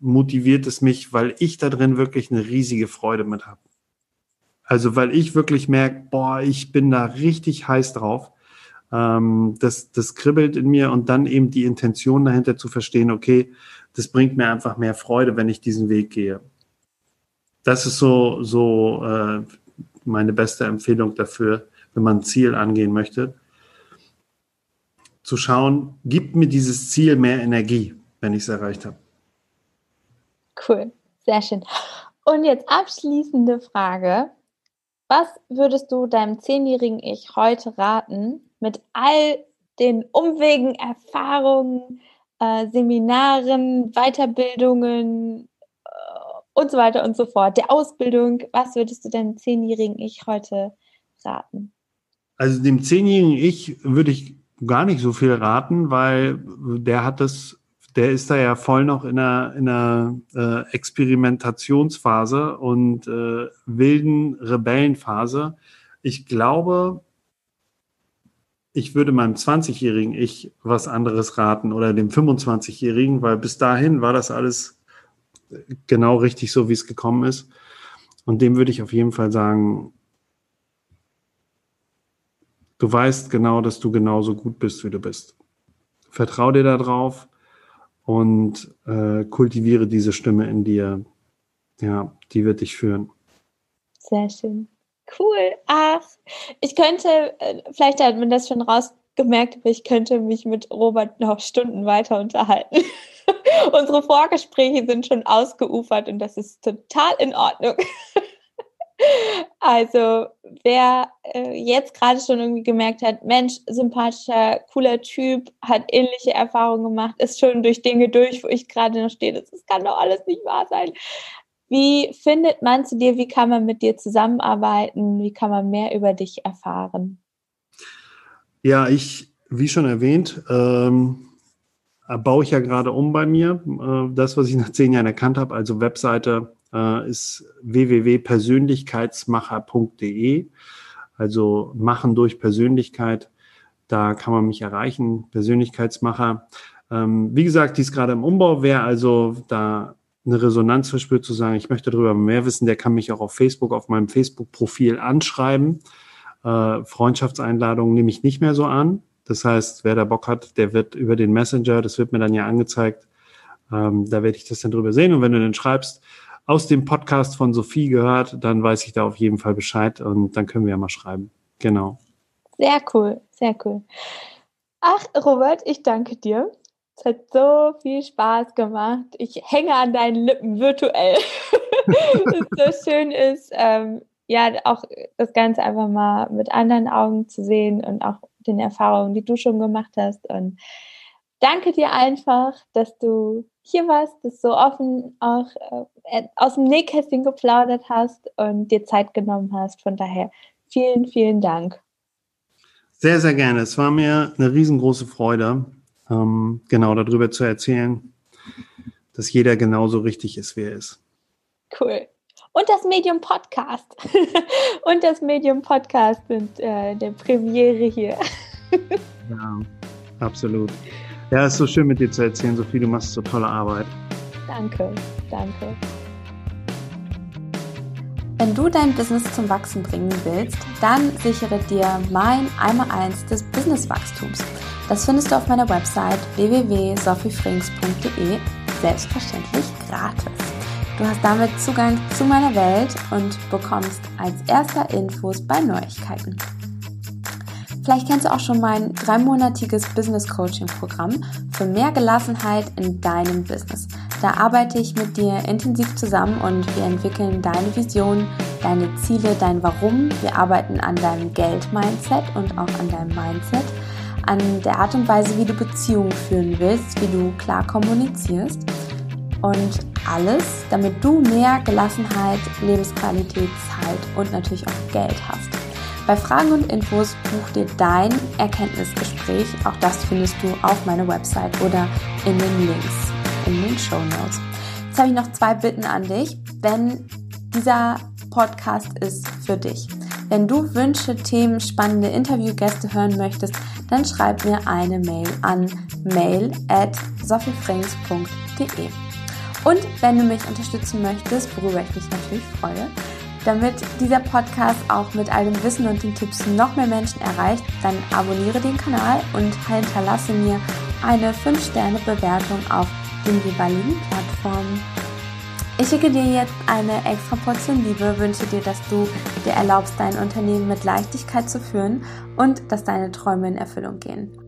motiviert es mich, weil ich da drin wirklich eine riesige Freude mit habe. Also weil ich wirklich merke, boah, ich bin da richtig heiß drauf ähm, das, das kribbelt in mir und dann eben die Intention dahinter zu verstehen, okay, das bringt mir einfach mehr Freude, wenn ich diesen Weg gehe. Das ist so, so äh, meine beste Empfehlung dafür, wenn man ein Ziel angehen möchte. Zu schauen, gibt mir dieses Ziel mehr Energie, wenn ich es erreicht habe. Cool, sehr schön. Und jetzt abschließende Frage. Was würdest du deinem zehnjährigen Ich heute raten, mit all den Umwegen, Erfahrungen, äh, Seminaren, Weiterbildungen äh, und so weiter und so fort, der Ausbildung, was würdest du deinem zehnjährigen Ich heute raten? Also dem zehnjährigen Ich würde ich gar nicht so viel raten, weil der hat das, der ist da ja voll noch in einer, in einer äh, Experimentationsphase und äh, wilden Rebellenphase. Ich glaube, ich würde meinem 20-jährigen Ich was anderes raten oder dem 25-jährigen, weil bis dahin war das alles genau richtig so, wie es gekommen ist. Und dem würde ich auf jeden Fall sagen, du weißt genau, dass du genauso gut bist, wie du bist. Vertrau dir da drauf und äh, kultiviere diese Stimme in dir. Ja, die wird dich führen. Sehr schön. Cool. Ach, ich könnte, äh, vielleicht hat man das schon rausgemerkt, aber ich könnte mich mit Robert noch Stunden weiter unterhalten. Unsere Vorgespräche sind schon ausgeufert und das ist total in Ordnung. Also, wer äh, jetzt gerade schon irgendwie gemerkt hat, Mensch, sympathischer, cooler Typ, hat ähnliche Erfahrungen gemacht, ist schon durch Dinge durch, wo ich gerade noch stehe, das, das kann doch alles nicht wahr sein. Wie findet man zu dir? Wie kann man mit dir zusammenarbeiten? Wie kann man mehr über dich erfahren? Ja, ich, wie schon erwähnt, ähm, baue ich ja gerade um bei mir. Äh, das, was ich nach zehn Jahren erkannt habe, also Webseite äh, ist www.persönlichkeitsmacher.de. Also machen durch Persönlichkeit. Da kann man mich erreichen. Persönlichkeitsmacher. Ähm, wie gesagt, die ist gerade im Umbau. Wer also da eine Resonanz verspürt, zu sagen, ich möchte darüber mehr wissen, der kann mich auch auf Facebook, auf meinem Facebook-Profil anschreiben. Äh, Freundschaftseinladungen nehme ich nicht mehr so an. Das heißt, wer da Bock hat, der wird über den Messenger, das wird mir dann ja angezeigt, ähm, da werde ich das dann drüber sehen. Und wenn du dann schreibst, aus dem Podcast von Sophie gehört, dann weiß ich da auf jeden Fall Bescheid und dann können wir ja mal schreiben. Genau. Sehr cool, sehr cool. Ach, Robert, ich danke dir. Es hat so viel Spaß gemacht. Ich hänge an deinen Lippen virtuell. es so schön ist, ähm, ja, auch das Ganze einfach mal mit anderen Augen zu sehen und auch den Erfahrungen, die du schon gemacht hast. Und danke dir einfach, dass du hier warst, dass du offen auch äh, aus dem Nähkästchen geplaudert hast und dir Zeit genommen hast. Von daher vielen, vielen Dank. Sehr, sehr gerne. Es war mir eine riesengroße Freude, ähm, genau darüber zu erzählen, dass jeder genauso richtig ist, wie er ist. Cool. Und das Medium Podcast. und das Medium Podcast sind äh, der Premiere hier. ja, absolut. Ja, ist so schön mit dir zu erzählen, Sophie. Du machst so tolle Arbeit. Danke, danke. Wenn du dein Business zum Wachsen bringen willst, dann sichere dir mein einmal eins des Businesswachstums. Das findest du auf meiner Website www.sophiefrings.de selbstverständlich gratis. Du hast damit Zugang zu meiner Welt und bekommst als erster Infos bei Neuigkeiten. Vielleicht kennst du auch schon mein dreimonatiges Business Coaching Programm für mehr Gelassenheit in deinem Business. Da arbeite ich mit dir intensiv zusammen und wir entwickeln deine Vision, deine Ziele, dein Warum. Wir arbeiten an deinem Geld-Mindset und auch an deinem Mindset, an der Art und Weise, wie du Beziehungen führen willst, wie du klar kommunizierst und alles, damit du mehr Gelassenheit, Lebensqualität, Zeit und natürlich auch Geld hast. Bei Fragen und Infos buch dir dein Erkenntnisgespräch. Auch das findest du auf meiner Website oder in den Links in den Show Notes. Jetzt habe ich noch zwei Bitten an dich, wenn dieser Podcast ist für dich. Wenn du Wünsche, Themen, spannende Interviewgäste hören möchtest, dann schreib mir eine Mail an mail at sophiefrings.de. Und wenn du mich unterstützen möchtest, worüber ich mich natürlich freue, damit dieser Podcast auch mit all dem Wissen und den Tipps noch mehr Menschen erreicht, dann abonniere den Kanal und hinterlasse mir eine 5-Sterne-Bewertung auf den jeweiligen Plattformen. Ich schicke dir jetzt eine extra Portion Liebe, wünsche dir, dass du dir erlaubst, dein Unternehmen mit Leichtigkeit zu führen und dass deine Träume in Erfüllung gehen.